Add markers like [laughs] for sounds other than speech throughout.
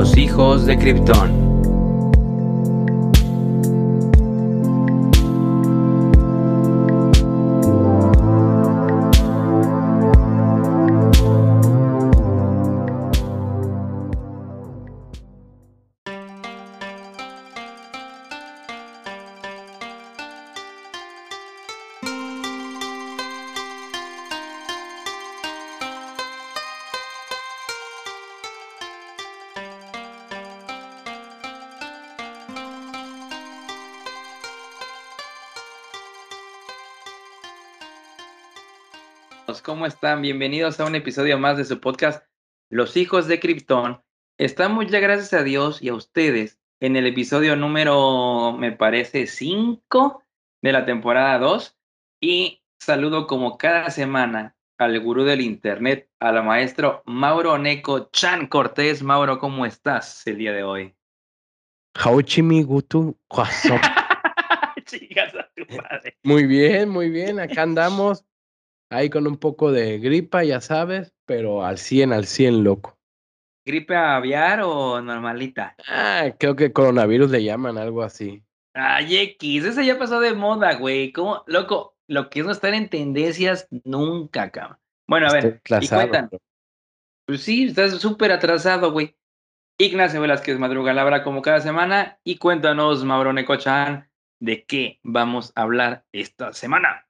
Los hijos de Krypton. ¿Cómo están? Bienvenidos a un episodio más de su podcast Los hijos de Krypton. Estamos ya gracias a Dios y a ustedes en el episodio número, me parece, 5 de la temporada 2 y saludo como cada semana al gurú del internet, al maestro Mauro Neko Chan Cortés. Mauro, ¿cómo estás el día de hoy? Hauchimi Gutu [laughs] Muy bien, muy bien. Acá andamos Ahí con un poco de gripa, ya sabes, pero al 100, al 100, loco. ¿Gripe aviar o normalita? Ah, creo que coronavirus le llaman, algo así. Ay, X, ese ya pasó de moda, güey. ¿Cómo, loco? Lo que es no estar en tendencias nunca, cabrón. Bueno, a ver, y cuentan. Pues sí, estás súper atrasado, güey. Ignacio Velázquez Madruga Labra como cada semana y cuéntanos, Mauro Necochan, de qué vamos a hablar esta semana.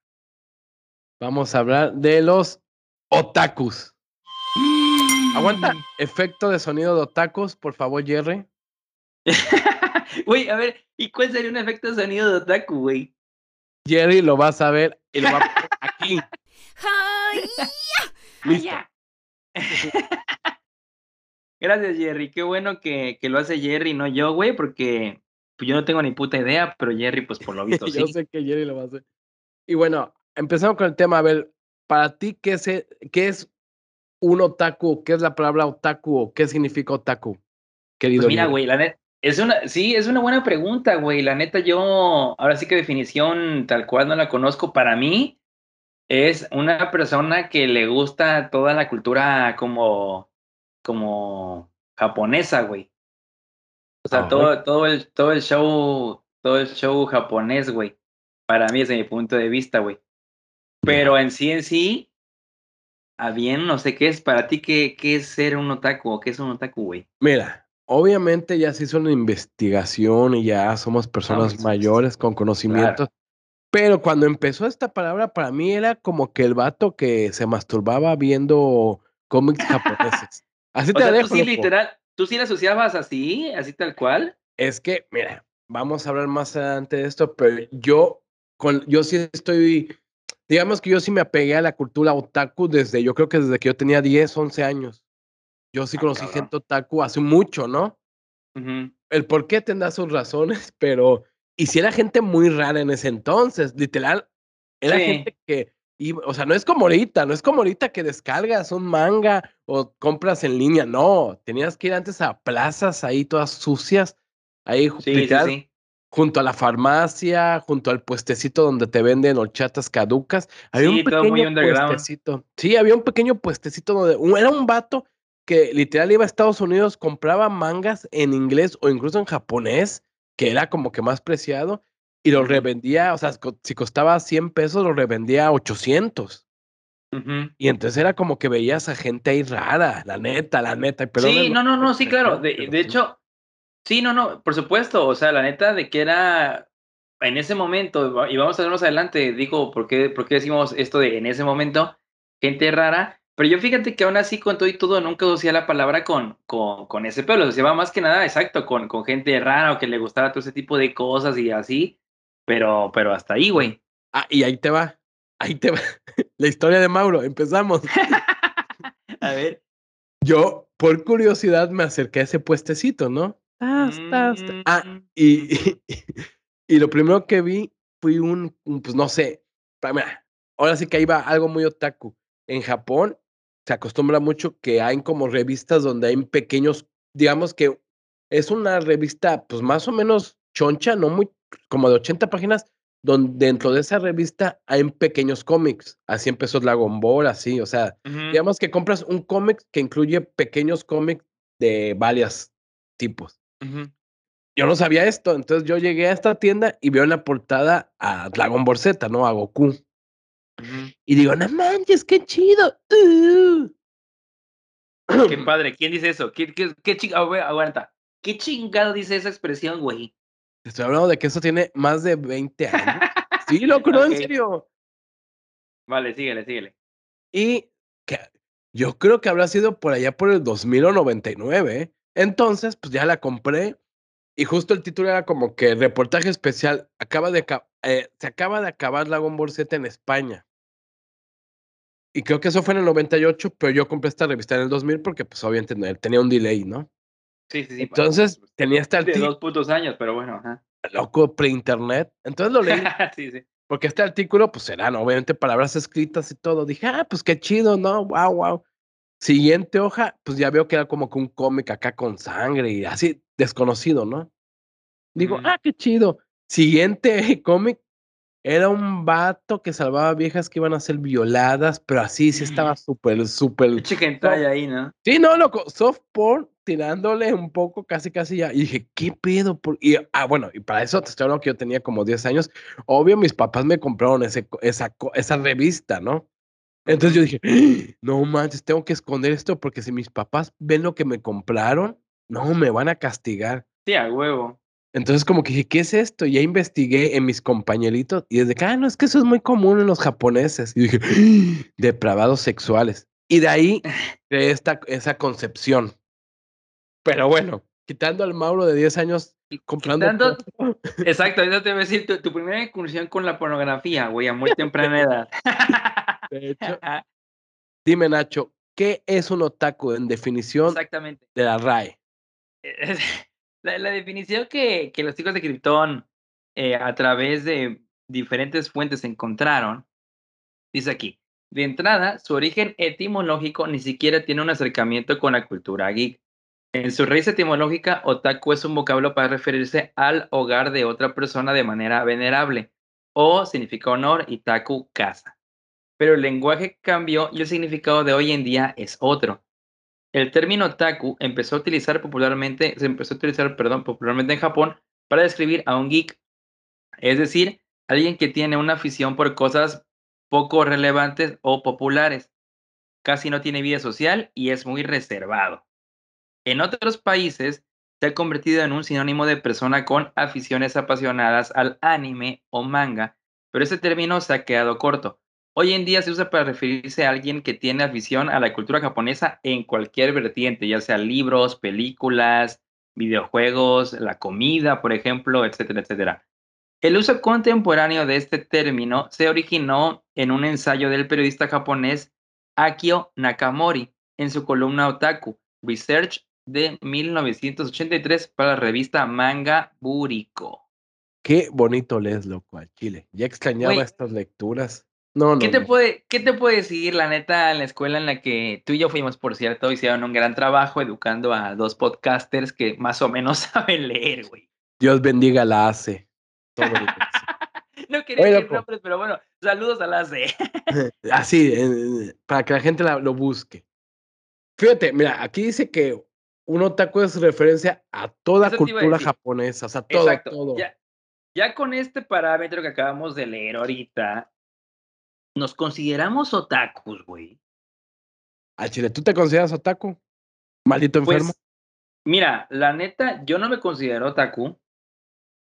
Vamos a hablar de los otakus. Aguanta, efecto de sonido de otakus, por favor, Jerry. [laughs] Güey, a ver, ¿y cuál sería un efecto de sonido de otaku, güey? Jerry lo vas a ver y lo va a poner [laughs] aquí. Listo. [laughs] Gracias, Jerry. Qué bueno que, que, lo hace Jerry, no yo, güey, porque pues, yo no tengo ni puta idea, pero Jerry, pues por lo visto, sí. yo sé que Jerry lo va a hacer. Y bueno, empezamos con el tema. A ver, para ti, ¿qué es, e, qué es un otaku? ¿Qué es la palabra otaku o qué significa otaku? Querido. Pues mira, güey, la neta. Es una, sí, es una buena pregunta, güey. La neta, yo, ahora sí que definición tal cual no la conozco. Para mí, es una persona que le gusta toda la cultura como, como japonesa, güey. O sea, todo, todo, el, todo el show, todo el show japonés, güey. Para mí, desde mi punto de vista, güey. Pero en sí, en sí, a bien, no sé qué es para ti, qué, qué es ser un otaku o qué es un otaku, güey. Mira, obviamente ya se hizo una investigación y ya somos personas mayores con conocimientos. Pero cuando empezó esta palabra, para mí era como que el vato que se masturbaba viendo cómics japoneses. Así [laughs] te dejo. Tú sí, literal, tú sí la asociabas así, así tal cual. Es que, mira, vamos a hablar más adelante de esto, pero yo, con, yo sí estoy digamos que yo sí me apegué a la cultura otaku desde, yo creo que desde que yo tenía 10, 11 años. Yo sí ah, conocí gente otaku hace mucho, ¿no? El por qué tendrá sus razones, [laughs] pero. Y si era gente muy rara en ese entonces, literal, era gente que. o sea, no es como ahorita, no es como ahorita que descargas un manga o compras en línea, no. Tenías que ir antes a plazas ahí todas sucias, ahí sí, sí, junto a la farmacia, junto al puestecito donde te venden horchatas caducas. Había un pequeño puestecito. Sí, había un pequeño puestecito donde era un vato que literal iba a Estados Unidos, compraba mangas en inglés o incluso en japonés, que era como que más preciado, y lo revendía, o sea, si costaba 100 pesos, lo revendía a 800. Y entonces era como que veías a gente ahí rara, la neta, la neta. sí, no, no, no, sí, claro. De, de hecho, Sí, no, no, por supuesto. O sea, la neta de que era en ese momento, y vamos a ver más adelante, digo, ¿por qué, ¿por qué decimos esto de en ese momento? Gente rara. Pero yo fíjate que aún así, con todo y todo, nunca usía la palabra con, con, con ese pelo. O sea, va más que nada, exacto, con, con gente rara o que le gustara todo ese tipo de cosas y así. Pero, pero hasta ahí, güey. Ah, y ahí te va. Ahí te va. [laughs] La historia de Mauro. Empezamos. [laughs] a ver. Yo, por curiosidad, me acerqué a ese puestecito, ¿no? Ah, mm. y, [laughs] y, lo primero que vi fue un, pues no sé, ahora sí que ahí va algo muy otaku. En Japón se acostumbra mucho que hay como revistas donde hay pequeños, digamos que es una revista pues más o menos choncha, no muy, como de 80 páginas, donde dentro de esa revista hay pequeños cómics. Así empezó Dragon Ball, así, o sea, digamos que compras un cómic que incluye pequeños cómics de varias tipos. Yo no sabía esto, entonces yo llegué a esta tienda y veo en la portada a Dragon Ball Z, ¿no? A Goku. Y digo, no manches, qué chido. Uh". Qué [clears throat] padre, ¿quién dice eso? ¿Qué, qué, qué Aguanta. ¿Qué chingado dice esa expresión, güey? Estoy hablando de que eso tiene más de 20 años. sí, loco, [laughs] no, en serio. Vale, síguele, síguele. Y que yo creo que habrá sido por allá por el 2000 o 99. Entonces, pues ya la compré. Y justo el título era como que reportaje especial. Acaba de, eh, se acaba de acabar Dragon Ball Z en España. Y creo que eso fue en el 98, pero yo compré esta revista en el 2000 porque, pues, obviamente tenía un delay, ¿no? Sí, sí, sí. Entonces, pues, [laughs] tenía este artículo. De dos putos años, pero bueno, ajá. Loco, pre-internet. Entonces lo leí. [laughs] sí, sí. Porque este artículo, pues, eran obviamente palabras escritas y todo. Dije, ah, pues qué chido, ¿no? Wow, wow. Siguiente hoja, pues ya veo que era como que un cómic acá con sangre y así, desconocido, ¿no? Digo, ah, qué chido. Siguiente [laughs] cómic, era un vato que salvaba viejas que iban a ser violadas, pero así sí estaba [laughs] súper, súper. Chicken ahí, ¿no? Sí, no, loco, soft porn tirándole un poco, casi, casi ya. Y dije, ¿qué pedo? Por... Y, ah, bueno, y para eso te estoy hablando que yo tenía como 10 años. Obvio, mis papás me compraron ese, esa, esa revista, ¿no? Entonces yo dije, ¡Ah! no manches, tengo que esconder esto porque si mis papás ven lo que me compraron, no, me van a castigar. Sí, a huevo. Entonces como que dije, ¿qué es esto? Y ya investigué en mis compañeritos y desde que, ah, no, es que eso es muy común en los japoneses. Y dije, ¡Ah! depravados sexuales. Y de ahí [laughs] de esta, esa concepción. Pero bueno, quitando al Mauro de 10 años comprando. [laughs] exacto, eso te voy a decir, tu, primera incursión con la pornografía, güey, a muy temprana edad. [laughs] de hecho, dime Nacho, ¿qué es un otaku en definición Exactamente. de la RAE? [laughs] La, definición que, que, los chicos de Krypton eh, a través de diferentes fuentes encontraron, dice aquí, de entrada, su origen etimológico ni siquiera tiene un acercamiento con la cultura geek. En su raíz etimológica, otaku es un vocablo para referirse al hogar de otra persona de manera venerable, o significa honor y taku casa. Pero el lenguaje cambió y el significado de hoy en día es otro. El término otaku empezó a utilizar popularmente, se empezó a utilizar, perdón, popularmente en Japón para describir a un geek, es decir, alguien que tiene una afición por cosas poco relevantes o populares. Casi no tiene vida social y es muy reservado. En otros países se ha convertido en un sinónimo de persona con aficiones apasionadas al anime o manga, pero ese término se ha quedado corto. Hoy en día se usa para referirse a alguien que tiene afición a la cultura japonesa en cualquier vertiente, ya sea libros, películas, videojuegos, la comida, por ejemplo, etcétera, etcétera. El uso contemporáneo de este término se originó en un ensayo del periodista japonés Akio Nakamori en su columna Otaku, Research de 1983 para la revista Manga Buriko. Qué bonito lees, loco, al Chile. Ya extrañaba estas lecturas. No, ¿Qué te, Puede, ¿Qué te puede decir, la neta, en la escuela en la que tú y yo fuimos, por cierto, hicieron un gran trabajo educando a dos podcasters que más o menos [laughs] saben leer, güey? Dios bendiga la ACE. [laughs] no quería decir nombres, pero bueno, saludos a la ACE. [laughs] Así, para que la gente lo busque. Fíjate, mira, aquí dice que un otaku es referencia a toda cultura japonesa, o sea, todo, todo. Ya, ya con este parámetro que acabamos de leer ahorita, nos consideramos otakus, güey. Al ah, chile, ¿tú te consideras otaku? Maldito pues, enfermo. mira, la neta, yo no me considero otaku.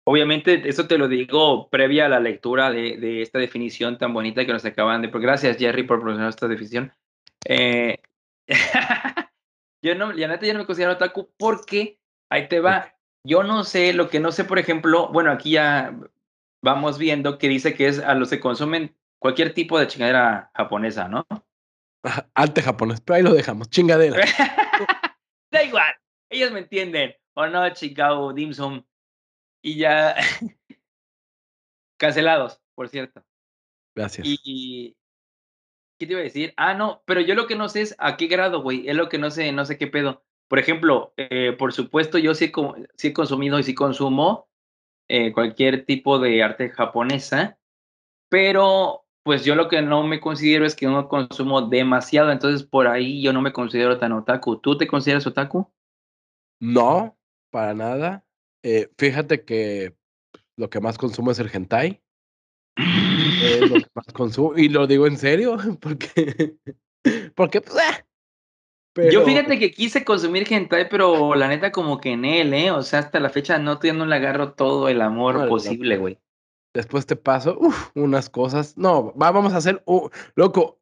Obviamente, eso te lo digo previa a la lectura de, de esta definición tan bonita que nos acaban de. Gracias, Jerry, por proporcionar esta definición. Eh, [laughs] yo no, la neta, yo no me considero otaku porque ahí te va. Yo no sé, lo que no sé, por ejemplo, bueno, aquí ya vamos viendo que dice que es a los que consumen cualquier tipo de chingadera japonesa, ¿no? Arte japonés, pero ahí lo dejamos, chingadera. [laughs] da igual, ellos me entienden. O no, Chicago, Dim Y ya. [laughs] Cancelados, por cierto. Gracias. Y, ¿Qué te iba a decir? Ah, no, pero yo lo que no sé es a qué grado, güey. Es lo que no sé, no sé qué pedo. Por ejemplo, eh, por supuesto, yo sí, sí, he consumido y sí consumo eh, cualquier tipo de arte japonesa, pero pues yo lo que no me considero es que no consumo demasiado, entonces por ahí yo no me considero tan otaku. ¿Tú te consideras otaku? No, para nada. Eh, fíjate que lo que más consumo es el hentai. [clears throat] Es lo que más consumo. Y lo digo en serio, [laughs] porque. Porque, pues, eh, Yo fíjate que quise consumir hentai, pero la neta, como que en él, ¿eh? O sea, hasta la fecha no, no le agarro todo el amor posible, güey. Después te paso, uf, unas cosas. No, vamos a hacer. loco,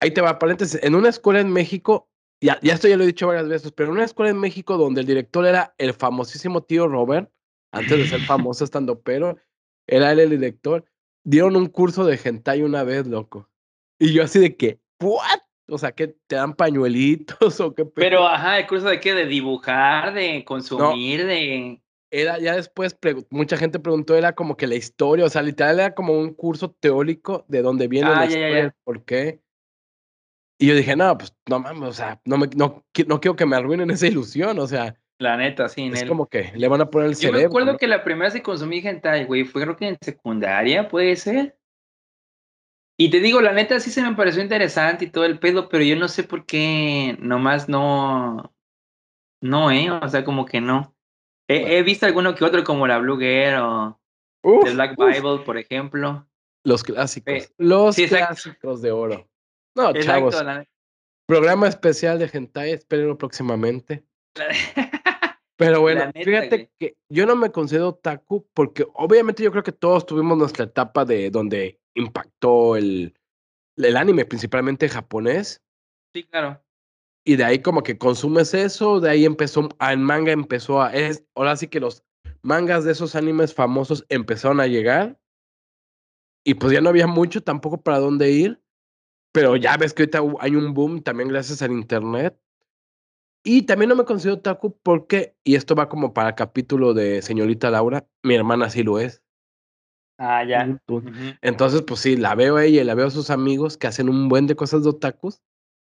ahí te va, paréntesis. En una escuela en México ya, ya esto ya lo he dicho varias veces, pero en una escuela en México donde el director era el famosísimo tío Robert, antes de ser famoso estando pero, era él el director, dieron un curso de hentai una vez, loco. Y yo así de que, ¿what? O sea, que te dan pañuelitos [laughs] o qué. Pero, ajá, ¿el curso de qué? ¿De dibujar? ¿De consumir? ¿De...? Era, ya después, mucha gente preguntó, era como que la historia, o sea, literal era como un curso teórico de dónde viene ah, la historia, por qué. Y yo dije, no, pues no mames, o sea, no, me, no, no quiero que me arruinen esa ilusión, o sea. La neta, sí. Es como que le van a poner el cerebro. Yo me acuerdo que la primera vez que consumí hentai, güey, fue creo que en secundaria, puede ser. Y te digo, la neta sí se me pareció interesante y todo el pedo, pero yo no sé por qué nomás no. No, ¿eh? O sea, como que no. He, visto alguno que otro, como la Blue Girl o The Black Bible, por ejemplo. Los clásicos. los clásicos de oro. No, chavos. Programa especial de Hentai, espérenlo próximamente. [laughs] Pero bueno, fíjate que yo no me considero taku porque obviamente yo creo que todos tuvimos nuestra etapa de donde impactó el, el anime, principalmente japonés. Sí, claro. Y de ahí como que consumes eso, de ahí empezó, el manga empezó a, es, ahora sí que los mangas de esos animes famosos empezaron a llegar. Y pues ya no había mucho tampoco para dónde ir. Pero ya ves que ahorita hay un boom también gracias al internet. Y también no me considero taku porque, y esto va como para el capítulo de señorita Laura, mi hermana sí lo es. Ah, ya. Entonces, pues sí, la veo a ella y la veo a sus amigos que hacen un buen de cosas de otakus.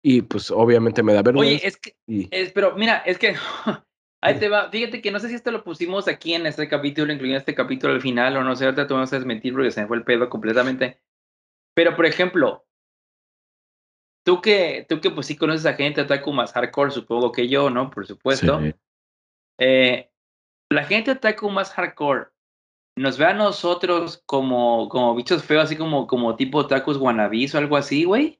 Y pues obviamente me da vergüenza. Oye, es que, es, pero mira, es que [laughs] ahí te va. Fíjate que no sé si esto lo pusimos aquí en este capítulo, incluyendo este capítulo al final, o no sé, ahorita tú me vas a desmentir porque se me fue el pedo completamente. Pero, por ejemplo, tú que, tú que pues sí conoces a gente otaku más hardcore, supongo que yo, ¿no? Por supuesto. Eh, la gente otaku más hardcore nos ve a nosotros como, como bichos feos, así como, como tipo otakus wannabis o algo así, güey.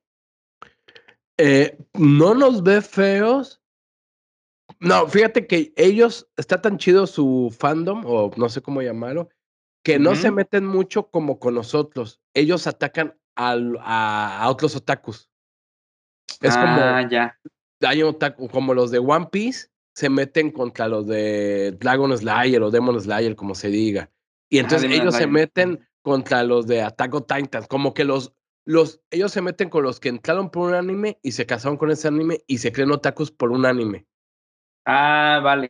Eh, no nos ve feos. No, fíjate que ellos, está tan chido su fandom, o no sé cómo llamarlo, que no se meten mucho como con nosotros. Ellos atacan a otros otakus. Es como. Ah, ya. Hay como los de One Piece se meten contra los de Dragon Slayer o Demon Slayer, como se diga. Y ah, entonces ellos se meten contra los de Attack on Titans. Como que los, los, ellos se meten con los que entraron por un anime y se casaron con ese anime y se creen otakus por un anime. Ah, vale.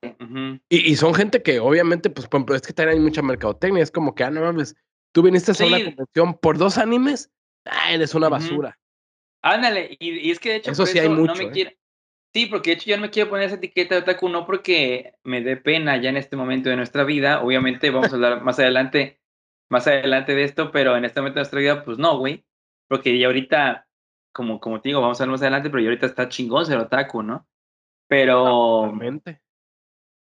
y, y, son gente que obviamente, pues, por ejemplo, es que también hay mucha mercadotecnia. Es como que, ah, no mames, tú viniste a una convención por dos animes, ah, eres una basura. Ándale, y, es que de hecho, eso sí hay mucho. No me ¿eh? quiero, sí, porque de hecho yo no me quiero poner esa etiqueta de otaku, no porque me dé pena ya en este momento de nuestra vida. Obviamente vamos a hablar más adelante, más adelante de esto, pero en este momento de nuestra vida, pues no, güey. Porque ya ahorita, como, como te digo, vamos a hablar más adelante, pero ya ahorita está chingón ser otaku, ¿no? Pero.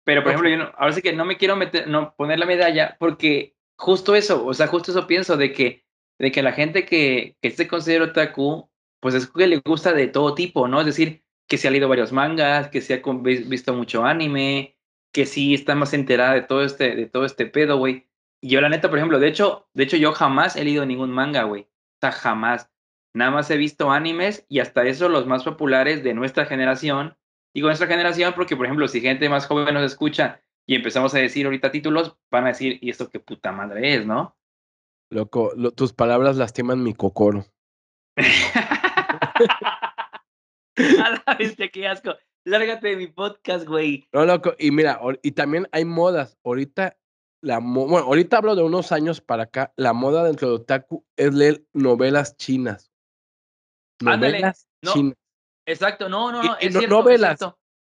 Pero, por ejemplo, yo ahora sí que no me quiero meter, no poner la medalla, porque justo eso, o sea, justo eso pienso de que, de que la gente que, que se considera otaku pues es que le gusta de todo tipo, ¿no? Es decir, que se ha leído varios mangas, que se ha visto mucho anime, que sí está más enterada de todo este, de todo este pedo, güey. Y yo la neta, por ejemplo, de hecho, de hecho yo jamás he leído ningún manga, güey. O sea, jamás. Nada más he visto animes y hasta eso los más populares de nuestra generación. Digo nuestra generación porque, por ejemplo, si gente más joven nos escucha y empezamos a decir ahorita títulos, van a decir, ¿y esto qué puta madre es, no? Loco, tus palabras lastiman mi cocoro. [laughs] [laughs] A qué asco. Lárgate de mi podcast, güey. No, loco. Y mira, y también hay modas. Ahorita, la bueno, ahorita hablo de unos años para acá. La moda dentro de Otaku es leer novelas chinas. Novelas chinas. Exacto, no, no, no. es cierto, novelas.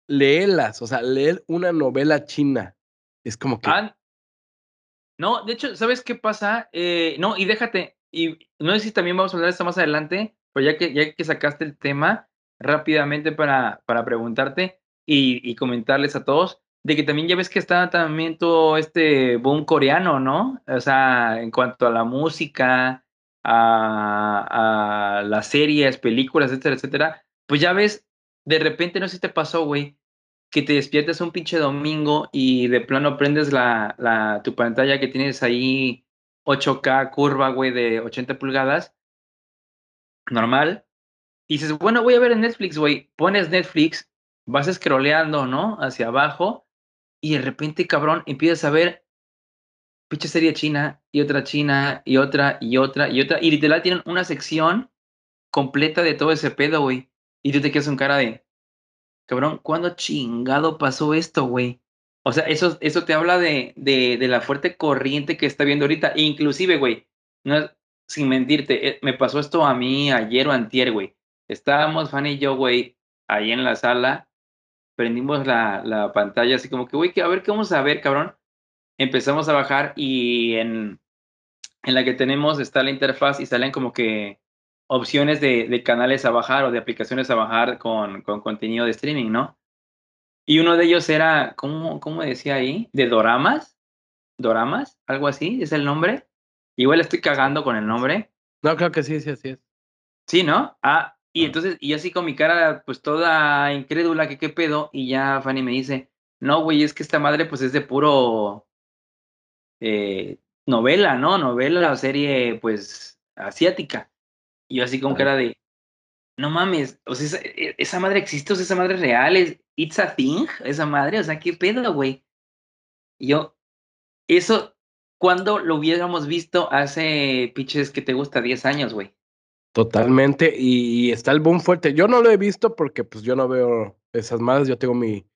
Léelas, o sea, leer una novela china. Es como que. no, de hecho, ¿sabes qué pasa? Eh, no, y déjate, y no sé si también vamos a hablar de esto más adelante, pero ya que, ya que sacaste el tema, rápidamente para, para preguntarte y, comentarles a todos, de que también ya ves que está también todo este boom coreano, ¿no? O sea, en cuanto a la música, a, a las series, películas, etcétera, etcétera, pues ya ves, de repente, no sé si te pasó, güey, que te despiertas un pinche domingo y de plano prendes la, la, tu pantalla que tienes ahí 8K curva, güey, de 80 pulgadas, normal, y dices, bueno, voy a ver en Netflix, güey, pones Netflix, vas scrolleando, ¿no? Hacia abajo, y de repente, cabrón, empiezas a ver pinche serie china y otra china y otra y otra y otra. Y literal tienen una sección completa de todo ese pedo, güey. Y tú te quedas con cara de, cabrón, ¿cuándo chingado pasó esto, güey? O sea, eso, eso te habla de, de, de la fuerte corriente que está viendo ahorita. inclusive, güey, no, sin mentirte, eh, me pasó esto a mí ayer o antier, güey. Estábamos, Fanny y yo, güey, ahí en la sala prendimos la, la pantalla así como que, güey, a ver qué vamos a ver, cabrón. Empezamos a bajar y en, en la que tenemos está la interfaz y salen como que opciones de, de canales a bajar o de aplicaciones a bajar con, con, contenido de streaming, ¿no? Y uno de ellos era, ¿cómo, cómo decía ahí? ¿De doramas? ¿Doramas? ¿Algo así? ¿Es el nombre? Igual estoy cagando con el nombre. No, creo que sí, sí, así es. Sí, ¿no? Ah, y entonces, y así con mi cara, pues toda incrédula, que qué pedo, y ya Fanny me dice, no, güey, es que esta madre, pues es de puro eh, novela, ¿no? Novela o serie, pues, asiática. Y yo así con cara de, no mames, o sea, esa, e, esa madre existe, o sea, esa madre es real, es, it's a thing, esa madre, o sea, qué pedo, güey. Y yo, eso, cuando lo hubiéramos visto hace, piches, que te gusta, 10 años, güey? Totalmente, y, está el boom fuerte. Yo no lo he visto porque pues yo no veo esas madres, yo tengo mi,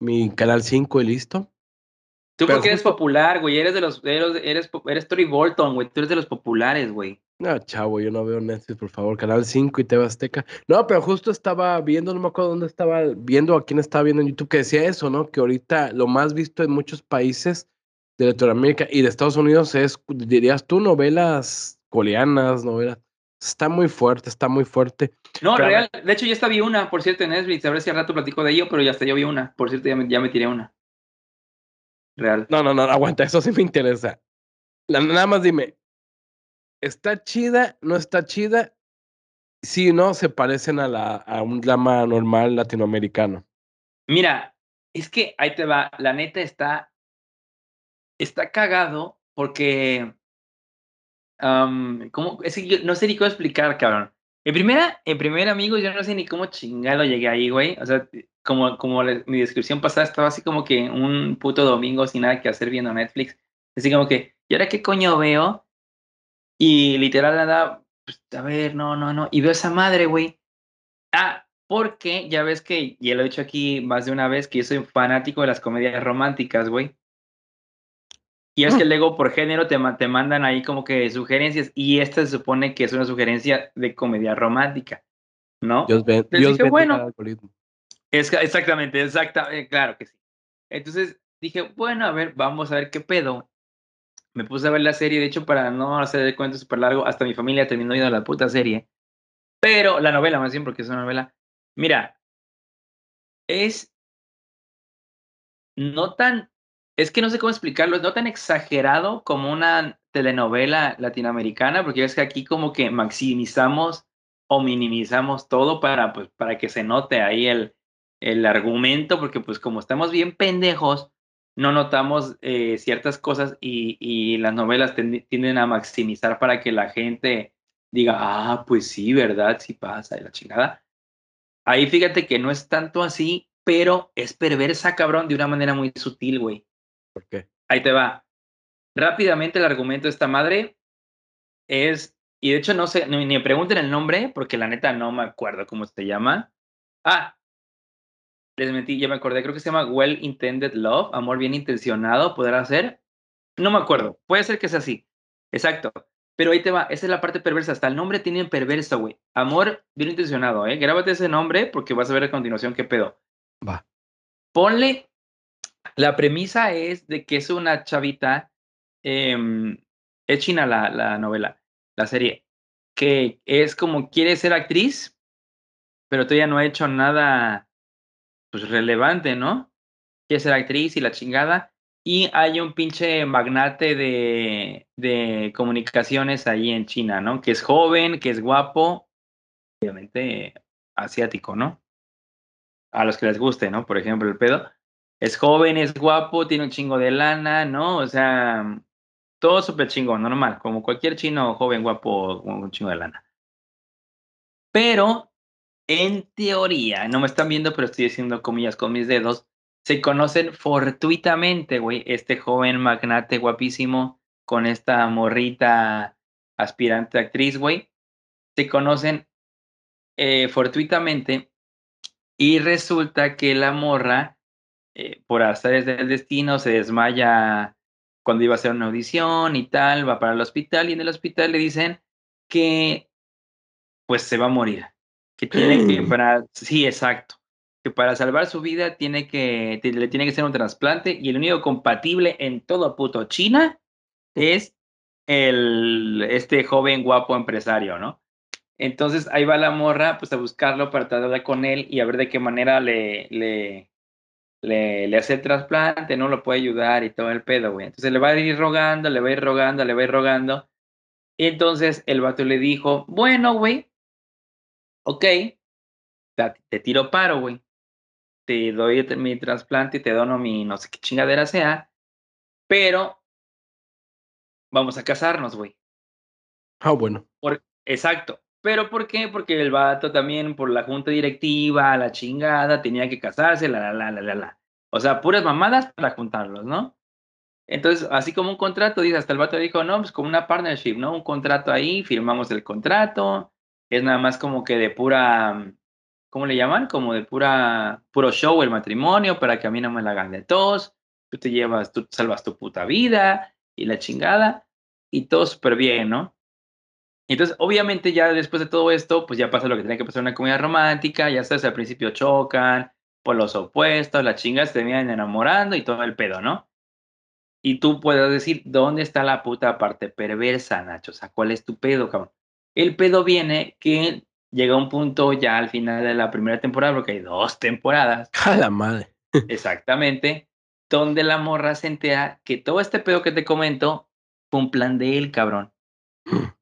mi canal 5 y listo. Tú porque eres popular, güey, eres de los, eres, eres, eres Tori Bolton, güey, tú eres de los populares, güey. No, chavo, yo no veo Netflix, por favor, Canal 5 y TV Azteca. No, pero justo estaba viendo, no me acuerdo dónde estaba viendo, a quién estaba viendo en YouTube, que decía eso, ¿no? Que ahorita lo más visto en muchos países de Latinoamérica y de Estados Unidos es, dirías tú, novelas coreanas, novelas Está muy fuerte, está muy fuerte. No, real. De hecho, ya está vi una, por cierto, en Netflix. A ver si al rato platico de ello, pero ya hasta yo vi una. Por cierto, ya me, ya me tiré una. Real. No, no, no, aguanta, eso sí me interesa. nada más dime, ¿está chida? ¿No está chida? Sí, no, se parecen a, la, a un drama normal latinoamericano. Mira, es que ahí te va. La neta está. Está cagado porque no sé ni cómo explicar, cabrón. En primera, en primer amigo, yo no sé ni cómo chingado llegué ahí, güey. O sea, como, como mi descripción pasada estaba así como que un puto domingo sin nada que hacer viendo Netflix. Así como que, ¿y ahora qué coño veo? Y literal nada, pues, a ver, no, no, no. Y veo esa madre, güey. Ah, porque ya ves que, ya lo he dicho aquí más de una vez, que yo soy fanático de las comedias románticas, güey. Y es que mm. luego por género te, te mandan ahí como que sugerencias y esta se supone que es una sugerencia de comedia romántica, ¿no? Dios, ve, Dios bueno, es, exactamente, exactamente, eh, claro que sí. Entonces dije, bueno, a ver, vamos a ver qué pedo. Me puse a ver la serie, de hecho, para no hacer el cuento súper largo, hasta mi familia terminó viendo la puta serie. Pero la novela, más bien, porque es una novela. Mira, es no tan es que no sé cómo explicarlo, es no tan exagerado como una telenovela latinoamericana, porque es que aquí como que maximizamos o minimizamos todo para, pues, para que se note ahí el, el argumento, porque pues como estamos bien pendejos, no notamos eh, ciertas cosas y, y las novelas tienden a maximizar para que la gente diga, ah, pues sí, ¿verdad? Sí pasa, y la chingada. Ahí fíjate que no es tanto así, pero es perversa, cabrón, de una manera muy sutil, güey. Ahí te va. Rápidamente el argumento de esta madre es, y de hecho no sé, ni, me pregunten el nombre, porque la neta no me acuerdo cómo se llama. Ah, les mentí, ya me acordé, creo que se llama Well Intended Love, amor bien intencionado, ¿podrá ser? No me acuerdo, puede ser que sea así. Exacto. Pero ahí te va, esa es la parte perversa, hasta el nombre tiene perverso, güey. Amor bien intencionado, ¿eh? Grábate ese nombre porque vas a ver a continuación qué pedo. Va. Ponle la premisa es de que es una chavita, em, es china la, la novela, la serie, que es como quiere ser actriz, pero todavía no ha hecho nada pues relevante, ¿no? quiere ser actriz y la chingada. Y hay un pinche magnate de, de comunicaciones ahí en China, ¿no? Que es joven, que es guapo, obviamente asiático, ¿no? A los que les guste, ¿no? Por ejemplo, el pedo. Es joven, es guapo, tiene un chingo de lana, ¿no? O sea, todo súper chingón, normal, como cualquier chino joven, guapo, con un chingo de lana. Pero, en teoría, no me están viendo, pero estoy diciendo comillas con mis dedos, se conocen fortuitamente, güey, este joven magnate guapísimo con esta morrita aspirante actriz, güey. Se conocen eh, fortuitamente y resulta que la morra, eh, por azares del destino, se desmaya cuando iba a hacer una audición y tal, va para el hospital y en el hospital le dicen que pues se va a morir, que tiene que [clears throat] para sí, exacto, que para salvar su vida tiene que le tiene que hacer un trasplante y el único compatible en todo puto China es el este joven guapo empresario, ¿no? Entonces ahí va la morra pues a buscarlo para tratar con él y a ver de qué manera le, le, le, hace el trasplante, no lo puede ayudar y todo el pedo, güey. Entonces le va a ir rogando, le va a ir rogando, le va a ir rogando. Y entonces el vato le dijo, bueno, güey, ok, te tiro paro, güey te doy mi trasplante y te dono mi no sé qué chingadera sea, pero vamos a casarnos, güey. Ah, bueno. exacto. ¿Pero por qué? Porque el vato también, por la junta directiva, la chingada, tenía que casarse, la, la, la, la, la. O sea, puras mamadas para juntarlos, ¿no? Entonces, así como un contrato, dice, hasta el vato dijo, no, pues como una partnership, ¿no? Un contrato ahí, firmamos el contrato, es nada más como que de pura, ¿cómo le llaman? Como de pura, puro show el matrimonio para que a mí no me la hagan de tos, tú te llevas, tú salvas tu puta vida y la chingada y todo súper bien, ¿no? Entonces, obviamente ya después de todo esto, pues ya pasa lo que tiene que pasar en una comedia romántica, ya sabes, al principio chocan por los opuestos, las chingas se terminan enamorando y todo el pedo, ¿no? Y tú puedes decir, ¿dónde está la puta parte perversa, Nacho? O sea, ¿cuál es tu pedo, cabrón? El pedo viene que llega un punto ya al final de la primera temporada, porque hay dos temporadas. [laughs] A la madre. [laughs] Exactamente. Donde la morra se entera que todo este pedo que te comento fue un plan de él, cabrón.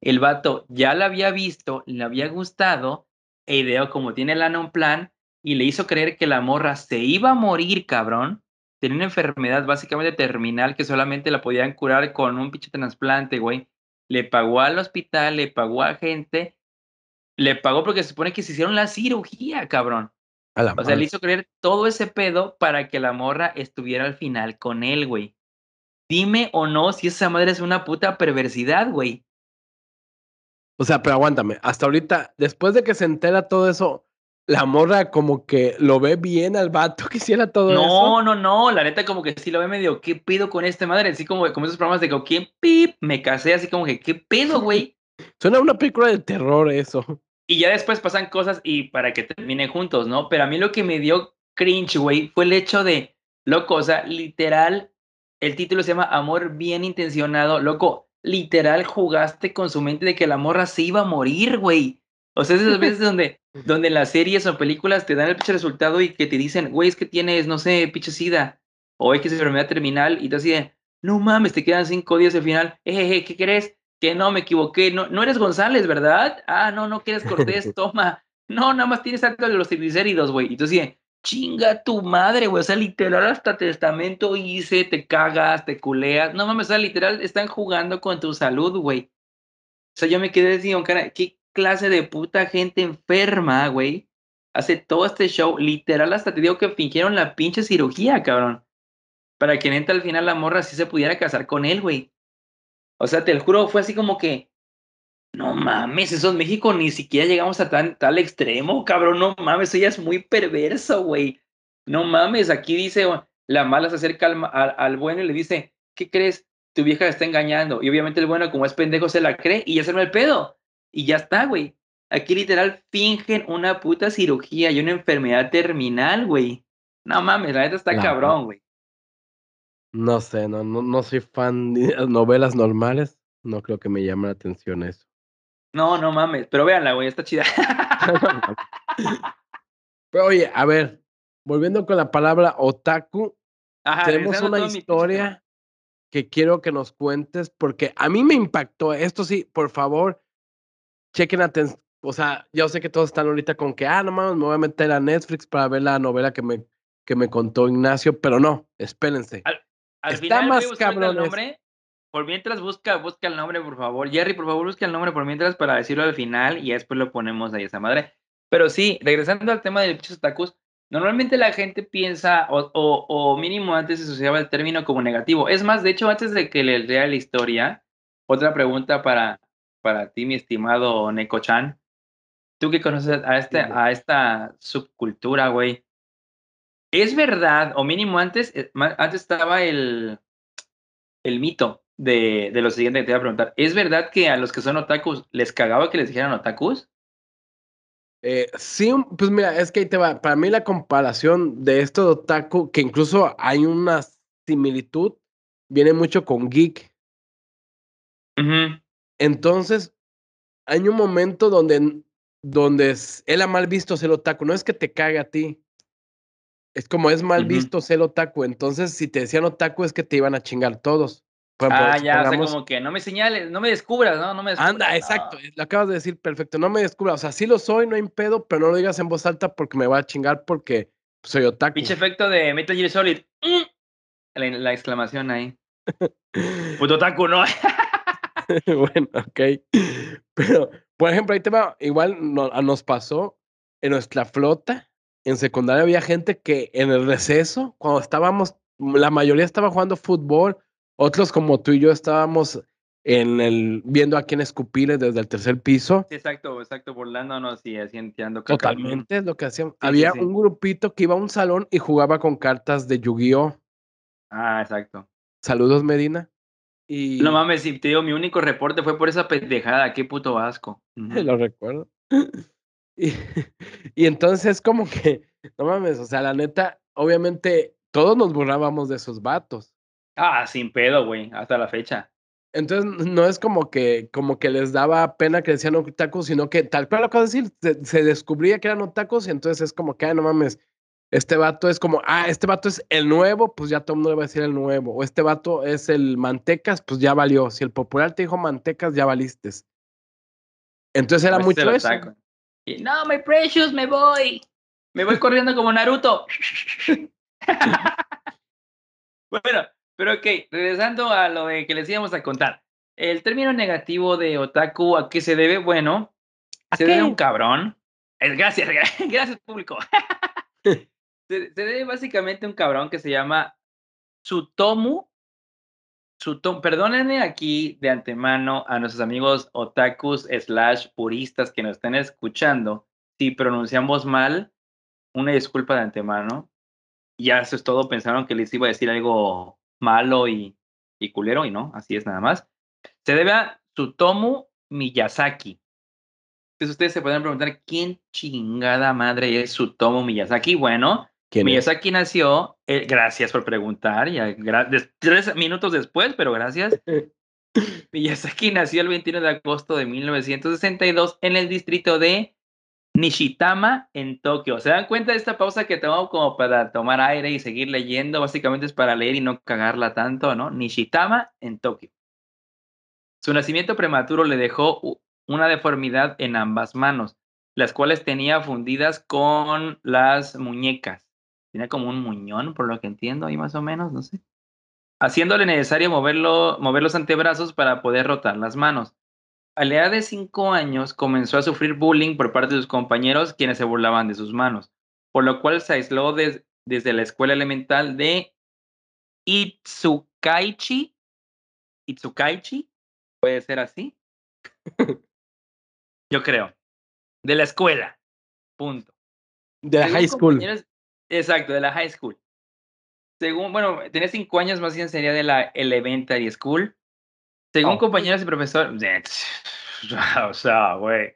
El vato ya la había visto, le había gustado, e ideó como tiene lana un plan, y le hizo creer que la morra se iba a morir, cabrón. Tenía una enfermedad básicamente terminal que solamente la podían curar con un pinche trasplante, güey. Le pagó al hospital, le pagó a gente le pagó porque se supone que se hicieron la cirugía, cabrón. o sea, le hizo creer todo ese pedo para que la morra estuviera al final con él, güey. Dime o no si esa madre es una puta perversidad, güey. O sea, pero aguántame. Hasta ahorita, después de que se entera todo eso, la morra como que lo ve bien al vato que hiciera todo eso. No, no, no. La neta, como que sí lo ve medio, ¿qué pedo con esta madre? Así como, como esos programas de que, ¿quién pip? Me casé, así como que, ¿qué pedo, güey? [laughs] Suena una película de terror eso. Y ya después pasan cosas y para que terminen juntos, ¿no? Pero a mí lo que me dio cringe, güey, fue el hecho de, loco, o sea, literal, el título se llama Amor bien intencionado, loco, literal jugaste con su mente de que la morra se iba a morir, güey. O sea, esas veces donde, [laughs] donde las series o películas te dan el pinche resultado y que te dicen, güey, es que tienes, no sé, pinche sida, o es que es enfermedad terminal, y te así de, no mames, te quedan cinco días al final, ejeje, ¿qué crees? que no me equivoqué, no, no eres González, ¿verdad? Ah, no, no quieres Cortés, [laughs] toma. No, nada más tienes algo de los triglicéridos, güey. Entonces, chinga tu madre, güey. O sea, literal, hasta testamento hice, te cagas, te culeas. No mames, o sea, literal, están jugando con tu salud, güey. O sea, yo me quedé diciendo, cara, ¿qué clase de puta gente enferma, güey? Hace todo este show, literal, hasta te digo que fingieron la pinche cirugía, cabrón. Para que neta al final la morra sí se pudiera casar con él, güey. O sea, te lo juro, fue así como que, no mames, eso en México ni siquiera llegamos a tan, tal extremo, cabrón, no mames, ella es muy perverso, güey. No mames, aquí dice, la mala se acerca al, bueno y le dice, ¿qué crees? Tu vieja está engañando. Y obviamente el bueno, como es pendejo, se la cree y ya se me el pedo. Y ya está, güey. Aquí literal fingen una puta cirugía y una enfermedad terminal, güey. No mames, la neta está cabrón, güey. No sé, no, no, no soy fan de las novelas normales. No creo que me llame la atención eso. No, no mames, pero véanla, güey, está chida. [laughs] pero oye, a ver, volviendo con la palabra otaku, tenemos una historia que quiero que nos cuentes porque a mí me impactó. Esto sí, por favor, chequen atención. O sea, yo sé que todos están ahorita con que, ah, no mames, me voy a meter a Netflix para ver la novela que me, que me contó Ignacio, pero no, espérense. Al, Está más cabrón. El nombre, por mientras busca, busca el nombre, por favor. Jerry, por favor, busca el nombre por mientras para decirlo al final y después lo ponemos ahí esa madre. Pero sí, regresando al tema de los tacos, normalmente la gente piensa, o, o, mínimo antes se asociaba el término como negativo. Es más, de hecho, antes de que le lea la historia, otra pregunta para, para ti, mi estimado Neko-chan. Tú que conoces a, este, a esta subcultura, güey. ¿Es verdad, o mínimo antes, eh, antes estaba el, el mito de, de lo siguiente que te iba a preguntar? ¿Es verdad que a los que son otakus les cagaba que les dijeran otakus? Eh, sí, pues mira, es que ahí te va. Para mí la comparación de esto de otaku, que incluso hay una similitud, viene mucho con geek. Entonces, hay un momento donde, donde es, era mal visto ser otaku. No es que te cague a ti. Es como es mal visto ser otaku. Entonces, si te decían otaku, es que te iban a chingar todos ah, ya, o sea, como que no me señales, no me descubras, ¿no? No me descubras. Anda, exacto, lo acabas de decir perfecto, no me descubras, o sea, sí lo soy, no hay pedo, pero no lo digas en voz alta porque me va a chingar porque soy otaku. Pinche efecto de Metal Gear Solid. La, exclamación ahí. [laughs] Puto otaku, ¿no? [laughs] bueno, ok. Pero, por ejemplo, ahí te va, igual nos pasó en nuestra flota, en secundaria había gente que en el receso, cuando estábamos, la mayoría estaba jugando fútbol, otros como tú y yo estábamos en el viendo a quién escupirle desde el tercer piso. Sí, exacto, exacto, burlándonos y asienteando. Totalmente es lo que hacíamos. Había un grupito que iba a un salón y jugaba con cartas de Yu-Gi-Oh. Ah, exacto. Saludos, Medina. Y... No mames, si te digo, mi único reporte fue por esa pendejada, qué puto asco. [laughs] Lo recuerdo. [laughs] y, y entonces como que, no mames, o sea, la neta, obviamente todos nos burlábamos de esos vatos. Ah, sin pedo, güey, hasta la fecha. Entonces, no es como que, como que les daba pena que decían otakus, sino que tal cual lo acabo de decir, se, descubría que eran otakus y entonces es como que, no mames, este vato es como, ah, este vato es el nuevo, pues ya todo el mundo le va a decir el nuevo. O este vato es el mantecas, pues ya valió. Si el popular te dijo mantecas, ya valiste. Entonces era pues mucho eso. Y, no, my precious, me voy. Me voy corriendo como Naruto. [laughs] [laughs] bueno, pero ok, regresando a lo de que les íbamos a contar. El término negativo de otaku, ¿a qué se debe? Bueno, se debe a un cabrón. Gracias, [laughs] gracias público. [laughs] se, debe básicamente a un cabrón que se llama Tsutomu. Tsutomu. Perdónenme aquí de antemano a nuestros amigos otakus slash puristas que nos estén escuchando. Si pronunciamos mal, una disculpa de antemano. Ya eso es todo. Pensaron que les iba a decir algo malo y, y culero, y no, así es nada más. Se debe a Tsutomu Miyazaki. Entonces ustedes se pueden preguntar, ¿quién chingada madre es Tsutomu Miyazaki? Bueno, Miyazaki nació, eh, gracias por preguntar, ya, tres minutos después, pero gracias. [laughs] Miyazaki nació el 21 de agosto de 1962 en el distrito de Nishitama en Tokio. ¿Se dan cuenta de esta pausa que tengo como para tomar aire y seguir leyendo? Básicamente es para leer y no cagarla tanto, ¿no? Nishitama en Tokio. Su nacimiento prematuro le dejó una deformidad en ambas manos, las cuales tenía fundidas con las muñecas. Tenía como un muñón, por lo que entiendo, ahí más o menos, no sé. Haciéndole necesario moverlo, mover los antebrazos para poder rotar las manos. A la edad de cinco años comenzó a sufrir bullying por parte de sus compañeros quienes se burlaban de sus manos, por lo cual se aisló desde la escuela elemental de Itsukaichi. Itsukaichi, puede ser así. [laughs] Yo creo. De la escuela. Punto. De la high school. Exacto, de la high school. Según, bueno, tenía cinco años, más bien sería de la elementary school. Según compañeros y profesores, [laughs] o sea, güey.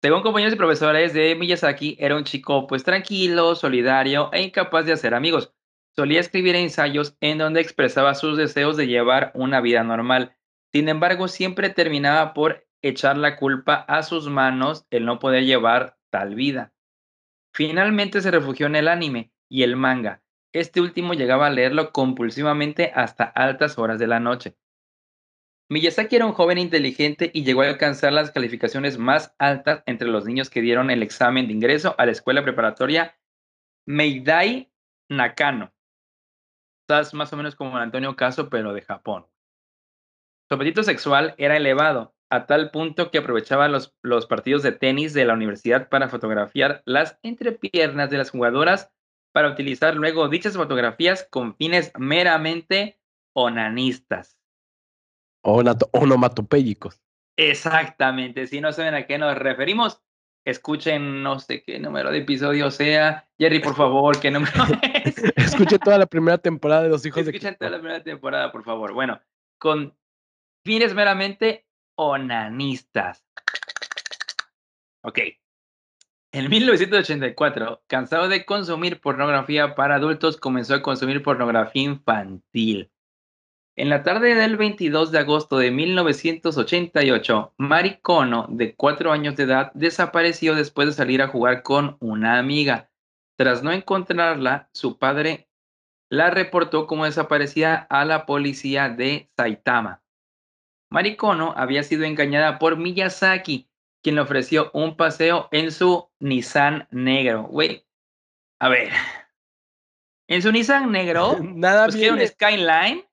Según compañeros y profesores de Miyazaki, era un chico pues tranquilo, solidario e incapaz de hacer amigos. Solía escribir ensayos en donde expresaba sus deseos de llevar una vida normal. Sin embargo, siempre terminaba por echar la culpa a sus manos el no poder llevar tal vida. Finalmente se refugió en el anime y el manga, Este último llegaba a leerlo compulsivamente hasta altas horas de la noche. Miyazaki era un joven inteligente y llegó a alcanzar las calificaciones más altas entre los niños que dieron el examen de ingreso a la escuela preparatoria Meidai Nakano. Estás más o menos como Antonio Caso, pero de Japón. Su apetito sexual era elevado, a tal punto que aprovechaba los, los partidos de tenis de la universidad para fotografiar las entrepiernas de las jugadoras para utilizar luego dichas fotografías con fines meramente onanistas. Onomatopéyicos. Exactamente, si no saben a qué nos referimos, escuchen no sé qué número de episodio sea. Jerry, por favor, qué número [laughs] es. Escuchen toda la primera temporada de Los Hijos Escuchen de Escuchen toda la primera temporada, por favor. Bueno, con fines meramente onanistas. Ok. En 1984, cansado de consumir pornografía para adultos, comenzó a consumir pornografía infantil. En la tarde del 22 de agosto de 1988, Mari Kono, de cuatro años de edad, desapareció después de salir a jugar con una amiga. Tras no encontrarla, su padre la reportó como desaparecida a la policía de Saitama. Mari Kono había sido engañada por Miyazaki, quien le ofreció un paseo en su Nissan negro. Güey, a ver, en su Nissan negro, [laughs] Nada pues un Skyline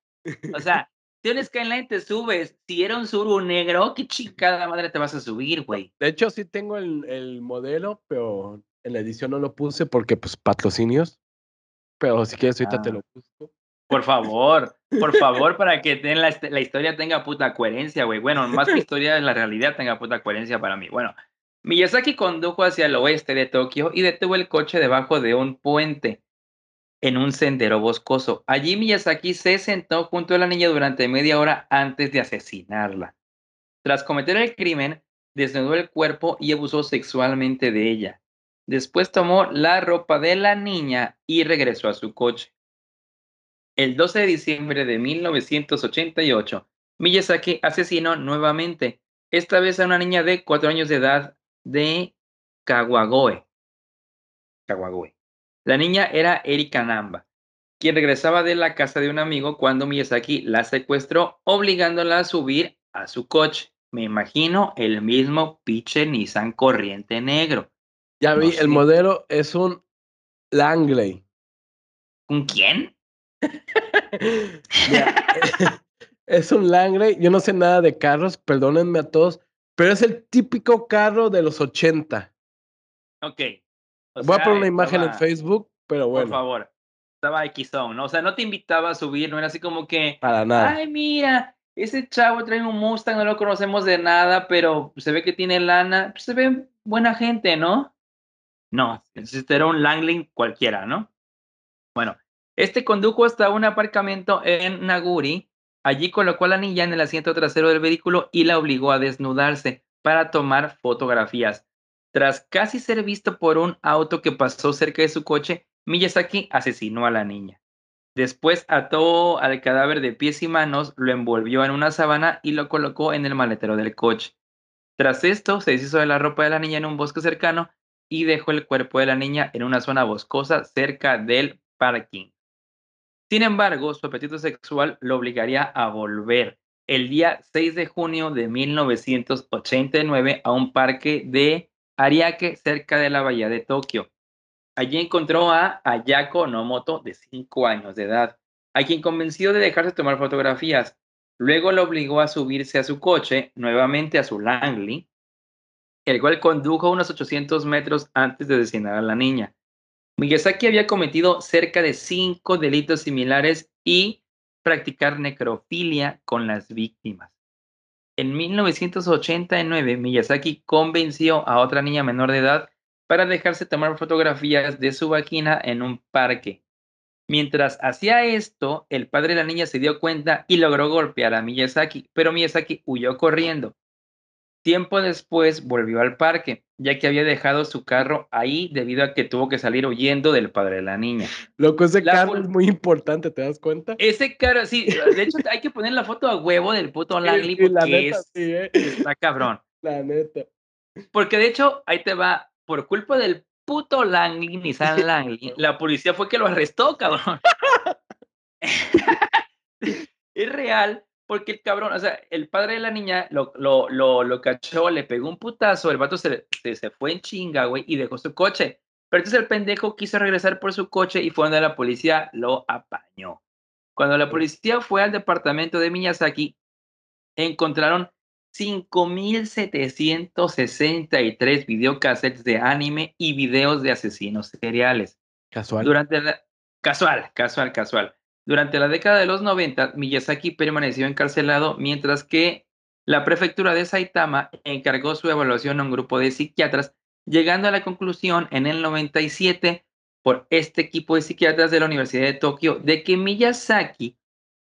o sea, si un Skyline te subes, si era un Suru negro, qué chingada madre te vas a subir, güey. De hecho, sí tengo el, el, modelo, pero en la edición no lo puse porque, pues, patrocinios. Pero si quieres, ahorita te ah. lo busco. Por favor, por favor, para que la, la, historia tenga puta coherencia, güey. Bueno, más que historia, la realidad tenga puta coherencia para mí. Bueno, Miyazaki condujo hacia el oeste de Tokio y detuvo el coche debajo de un puente en un sendero boscoso. Allí Miyazaki se sentó junto a la niña durante media hora antes de asesinarla. Tras cometer el crimen, desnudó el cuerpo y abusó sexualmente de ella. Después tomó la ropa de la niña y regresó a su coche. El 12 de diciembre de 1988, Miyazaki asesinó nuevamente, esta vez a una niña de cuatro años de edad de Kawagoe. Kawagoe. La niña era Erika Namba, quien regresaba de la casa de un amigo cuando Miyazaki la secuestró, obligándola a subir a su coche. Me imagino el mismo pinche Nissan corriente negro. Ya vi, el modelo es un Langley. ¿Un quién? [laughs] [laughs] es un Langley. Yo no sé nada de carros, perdónenme a todos, pero es el típico carro de los 80. Ok, Voy a poner una imagen en Facebook, pero bueno. Por favor. Estaba X ¿no? O sea, no te invitaba a subir, no era así como que. Para nada. Ay, mira, ese chavo trae un Mustang, no lo conocemos de nada, pero se ve que tiene lana. Pues, se ve buena gente, ¿no? No, este era un Langling cualquiera, ¿no? Bueno, este condujo hasta un aparcamiento en Naguri. Allí colocó a la niña en el asiento trasero del vehículo y la obligó a desnudarse para tomar fotografías. Tras casi ser visto por un auto que pasó cerca de su coche, Miyazaki asesinó a la niña. Después ató al cadáver de pies y manos, lo envolvió en una sábana y lo colocó en el maletero del coche. Tras esto, se deshizo de la ropa de la niña en un bosque cercano y dejó el cuerpo de la niña en una zona boscosa cerca del parking. Sin embargo, su apetito sexual lo obligaría a volver el día 6 de junio de 1989 a un parque de Ariake, cerca de la bahía de Tokio. Allí encontró a Ayako Nomoto, de 5 años de edad, a quien convenció de dejarse tomar fotografías. Luego lo obligó a subirse a su coche, nuevamente a su Langley, el cual condujo unos 800 metros antes de asesinar a la niña. Miyazaki había cometido cerca de cinco delitos similares y practicar necrofilia con las víctimas. En 1989, Miyazaki convenció a otra niña menor de edad para dejarse tomar fotografías de su vagina en un parque. Mientras hacía esto, el padre de la niña se dio cuenta y logró golpear a Miyazaki, pero Miyazaki huyó corriendo. Tiempo después volvió al parque, ya que había dejado su carro ahí debido a que tuvo que salir huyendo del padre de la niña. Loco, ese carro es muy importante, ¿te das cuenta? Ese carro, sí, [laughs] de hecho hay que poner la foto a huevo del puto Langley porque es, ¿eh? está cabrón. [laughs] La neta. Porque de hecho, ahí te va, por culpa del puto Langley, Nissan [laughs] Langley. La policía fue que lo arrestó, cabrón. es real, porque el cabrón, o sea, el padre de la niña lo, lo, lo, lo cachó, le pegó un putazo, el vato se, se, se fue en chinga, güey, y dejó su coche. Pero entonces el pendejo quiso regresar por su coche y fue donde la policía lo apañó. Cuando la policía fue al departamento de Miyazaki, encontraron 5.763 videocassettes de anime y videos de asesinos seriales. Casual. Durante la... Casual, casual, casual. Durante la década de los 90, Miyazaki permaneció encarcelado mientras que la prefectura de Saitama encargó su evaluación a un grupo de psiquiatras, llegando a la conclusión en el 97 por este equipo de psiquiatras de la Universidad de Tokio de que Miyazaki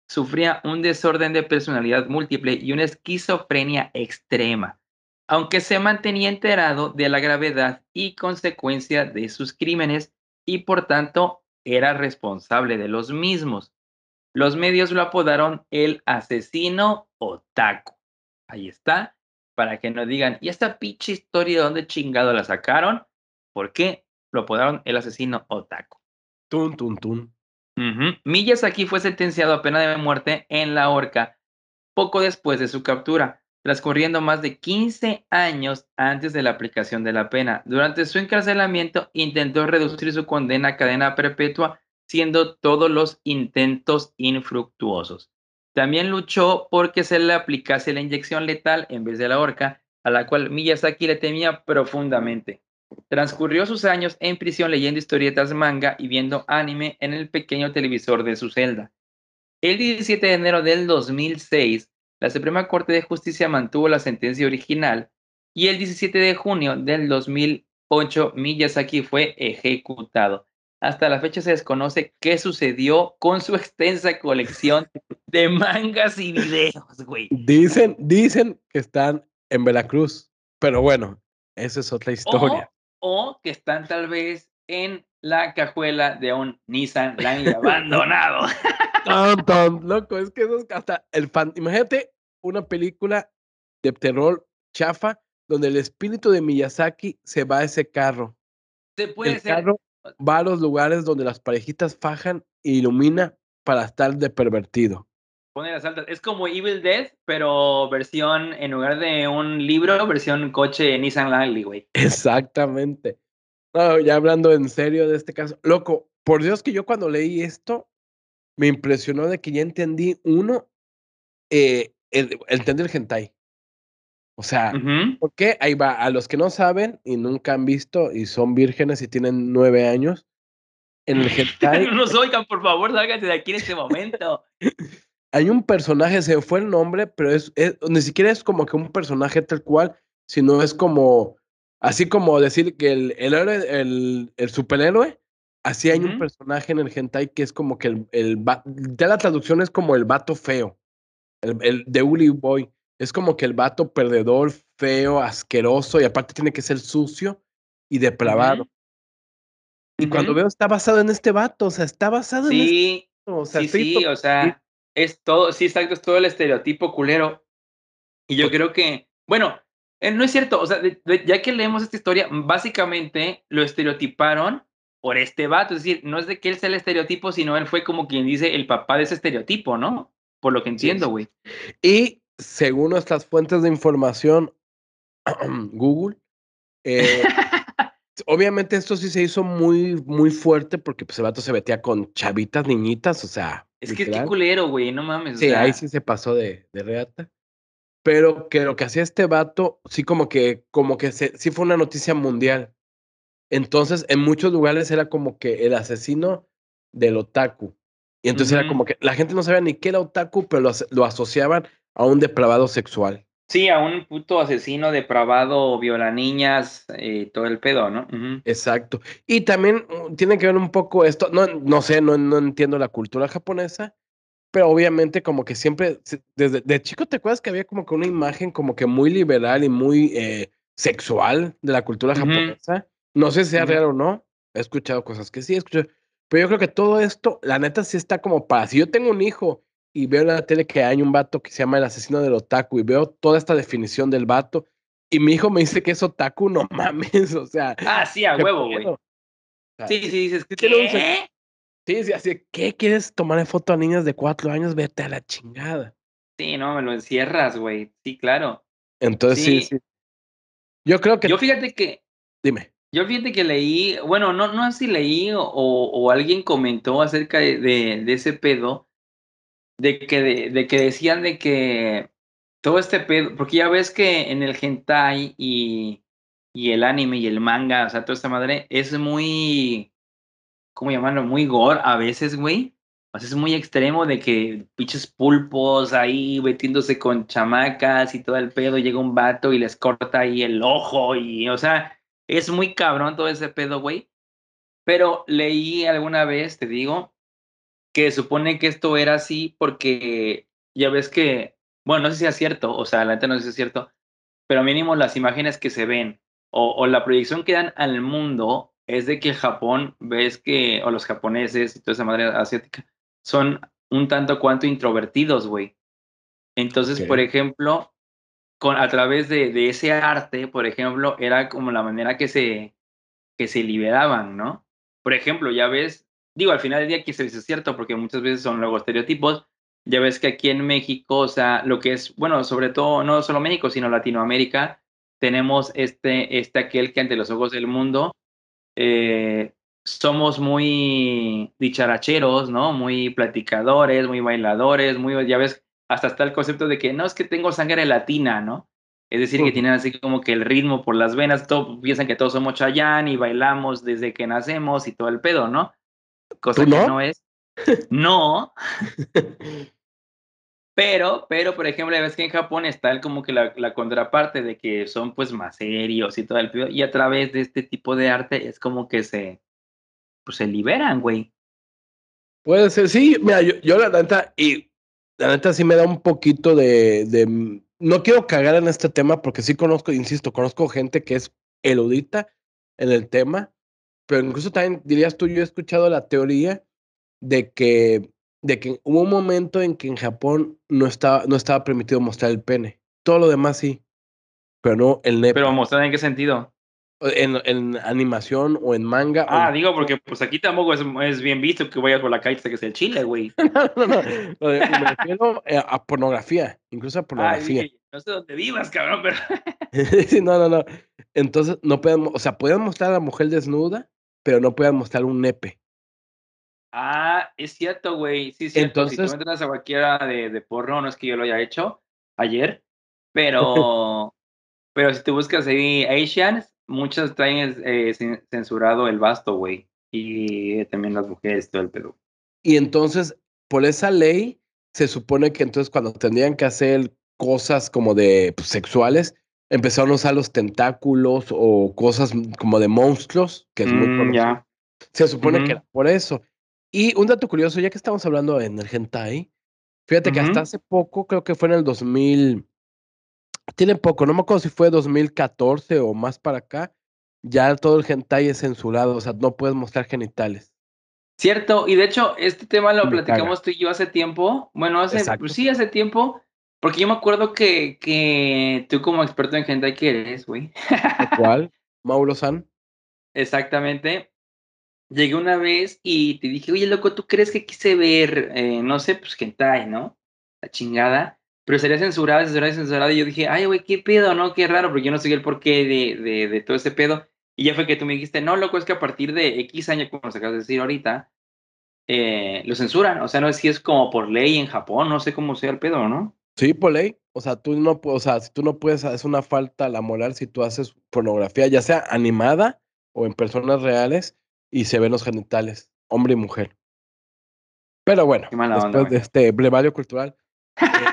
sufría un desorden de personalidad múltiple y una esquizofrenia extrema, aunque se mantenía enterado de la gravedad y consecuencia de sus crímenes y por tanto era responsable de los mismos. Los medios lo apodaron el asesino otaku. Ahí está, para que no digan, ¿y esta pinche historia de dónde chingado la sacaron? ¿Por qué lo apodaron el asesino otaku? Tun, tun, tun. Uh Miyazaki fue sentenciado a pena de muerte en la horca poco después de su captura, transcurriendo más de 15 años antes de la aplicación de la pena. Durante su encarcelamiento intentó reducir su condena a cadena perpetua, siendo todos los intentos infructuosos. También luchó porque se le aplicase la inyección letal en vez de la horca, a la cual Miyazaki le temía profundamente. Transcurrió sus años en prisión leyendo historietas manga y viendo anime en el pequeño televisor de su celda. El 17 de enero del 2006, la Suprema Corte de Justicia mantuvo la sentencia original y el 17 de junio del 2008 Miyazaki fue ejecutado. Hasta la fecha se desconoce qué sucedió con su extensa colección de mangas y videos, güey. Dicen, dicen que están en Veracruz, pero bueno, esa es otra historia o que están tal vez en la cajuela de un Nissan Langley [laughs] abandonado. Tan, tan, loco, es que eso es hasta el fan. Imagínate una película de terror chafa donde el espíritu de Miyazaki se va a ese carro. Se puede el ser. carro va a los lugares donde las parejitas fajan e ilumina para estar de pervertido. Pone las altas. Es como Evil Dead, pero versión, en lugar de un libro, versión coche Nissan Langley, güey. Exactamente. No, ya hablando en serio de este caso. Loco, por Dios que yo cuando leí esto, me impresionó de que ya entendí, uno, eh, el, entender el hentai. O sea, Ujú. ¿por qué? Ahí va, a los que no saben y nunca han visto y son vírgenes y tienen nueve años, en el hentai [laughs] no nos oigan, por favor, sálganse de aquí en este momento. hay un personaje, se fue el nombre, pero es, es- ni siquiera es como que un personaje tal cual, sino es como, así como decir que el, el el, el superhéroe, así hay un personaje en el hentai que es como que el, el ya la traducción es como el vato feo, el, el de Uli Boy, es como que el vato perdedor, feo, asqueroso, y aparte tiene que ser sucio y depravado. Y cuando veo, está basado en este vato, o sea, está basado en este Sí, o sea, sí, sí, o sea, es todo, sí, exacto, es todo el estereotipo culero. Y yo creo que, bueno, eh, no es cierto, o sea, de- de- ya que leemos esta historia, básicamente lo estereotiparon por este vato, es decir, no es de que él sea el estereotipo, sino él fue como quien dice el papá de ese estereotipo, ¿no? Por lo que entiendo, güey. Y según nuestras fuentes de información, [clears throat] Google, eh, obviamente esto sí se hizo muy, muy fuerte porque pues, el vato se metía con chavitas, niñitas, o sea, Es que qué literal. culero, güey, no mames. o Sí, ahí sí se pasó de, de reata. Pero que lo que hacía este vato, sí como que, como que se, sí fue una noticia mundial. Entonces, en muchos lugares era como que el asesino del otaku. Y entonces era como que la gente no sabía ni qué era otaku, pero lo, aso- lo asociaban a un depravado sexual. Sí, a un puto asesino depravado, viola niñas, eh, todo el pedo, ¿no? Exacto. Y también mm, tiene que ver un poco esto, no, no sé, no, no entiendo la cultura japonesa, pero obviamente como que siempre, desde de chico te acuerdas que había como que una imagen como que muy liberal y muy eh, sexual de la cultura japonesa. No sé si sea Ujú. real o no, he escuchado cosas que sí, he escuchado, pero yo creo que todo esto, la neta sí está como para, si yo tengo un hijo y veo en la tele que hay un vato que se llama el asesino del otaku y veo toda esta definición del vato, Y mi hijo me dice que es otaku, no mames, o sea. Ah, sí, a huevo, güey. sí, sí, dices, ¿qué? Sí, sí, así, ¿qué quieres tomar foto a niñas de cuatro años? Vete a la chingada. Sí, no, me lo encierras, güey. Sí, claro. Entonces, sí, sí. Yo creo que. Yo fíjate que. Dime. Yo fíjate que leí, bueno, no, no sé si leí o, o alguien comentó acerca de, ese pedo, de que, de, que decían de que todo este pedo, porque ya ves que en el hentai y, y el anime y el manga, o sea, toda esta madre, es muy, ¿cómo llamarlo? Muy gore a veces, güey. O sea, es muy extremo de que pinches pulpos ahí metiéndose con chamacas y todo el pedo, llega un vato y les corta ahí el ojo y, o sea, es muy cabrón todo ese pedo, güey. Pero leí alguna vez, te digo, que supone que esto era así porque ya ves que bueno, no sé si es cierto, o sea, la neta no sé si es cierto, pero mínimo las imágenes que se ven o, la proyección que dan al mundo es de que Japón, ves que, o los japoneses y toda esa madre asiática, son un tanto cuanto introvertidos, güey. Entonces, por ejemplo, con, a través de, de, ese arte, por ejemplo, era como la manera que se, que se liberaban, ¿no? Por ejemplo, ya ves, digo, al final del día que se dice cierto, porque muchas veces son luego estereotipos, ya ves que aquí en México, o sea, lo que es, bueno, sobre todo, no solo México, sino Latinoamérica, tenemos este, este aquel que ante los ojos del mundo eh, somos muy dicharacheros, ¿no? Muy platicadores, muy bailadores, muy, ya ves, hasta está el concepto de que no es que tengo sangre latina, ¿no? Es decir, que tienen así como que el ritmo por las venas, todo, piensan que todos somos chayán y bailamos desde que nacemos y todo el pedo, ¿no? Cosa que no es. No. Pero, pero, por ejemplo, ves que en Japón está el, como que la, la, contraparte de que son pues más serios y todo el pedo. Y a través de este tipo de arte es como que se, pues se liberan, güey. Puede ser, sí, mira, yo, yo la y la neta sí me da un poquito de, no quiero cagar en este tema porque sí conozco, insisto, conozco gente que es eludita en el tema, pero incluso también dirías tú, yo he escuchado la teoría de que, de que hubo un momento en que en Japón no estaba, no estaba permitido mostrar el pene. Todo lo demás sí, pero no el nepe. ¿Pero mostrar en qué sentido? En, en, animación o en manga. Ah, digo, porque pues aquí tampoco es, es, bien visto que vayas por la calle hasta que sea el chile, güey. [laughs] no, no, no. Me refiero eh, a pornografía, incluso a pornografía. no sé dónde vivas, cabrón, pero. [laughs] no, no, no. Entonces, no pueden, o sea, pueden mostrar a la mujer desnuda, pero no pueden mostrar un nepe. Ah, es cierto, güey. Sí, es cierto. si tú entras a cualquiera de, de, porno, no es que yo lo haya hecho ayer, pero, [laughs] pero si tú buscas ahí Asians, muchas traen eh, censurado el basto, güey. Y también las mujeres, todo el pedo. Y entonces, por esa ley, se supone que entonces cuando tendrían que hacer cosas como de pues, sexuales, empezaron a usar los tentáculos o cosas como de monstruos, que es muy mm, ya. Se supone que era por eso. Y un dato curioso, ya que estamos hablando en el hentai, fíjate que hasta hace poco, creo que fue en el 2000, tiene poco, no me acuerdo si fue 2014 o más para acá, ya todo el hentai es censurado, o sea, no puedes mostrar genitales. Cierto, y de hecho, este tema lo platicamos tú y yo hace tiempo, bueno, hace, pues sí, hace tiempo, porque yo me acuerdo que, que tú como experto en hentai que eres, güey. [laughs] ¿Cuál? Mauro-san. Exactamente llegué una vez y te dije, oye, loco, ¿tú crees que quise ver, eh, no sé, pues hentai, ¿no? La chingada. Pero sería censurada, censurada, censurada. Y yo dije, ay, güey, qué pedo, ¿no? Qué raro, porque yo no sé el porqué de, de, de, todo ese pedo. Y ya fue que tú me dijiste, no, loco, es que a partir de X años, como se acabas de decir ahorita, eh, lo censuran. O sea, no es si es como por ley en Japón, no sé cómo sea el pedo, ¿no? Sí, por ley. O sea, tú no, o sea, si tú no puedes, es una falta la moral si tú haces pornografía, ya sea animada o en personas reales, y se ven los genitales, hombre y mujer. Pero bueno, después de este brevario cultural. [laughs] Eh,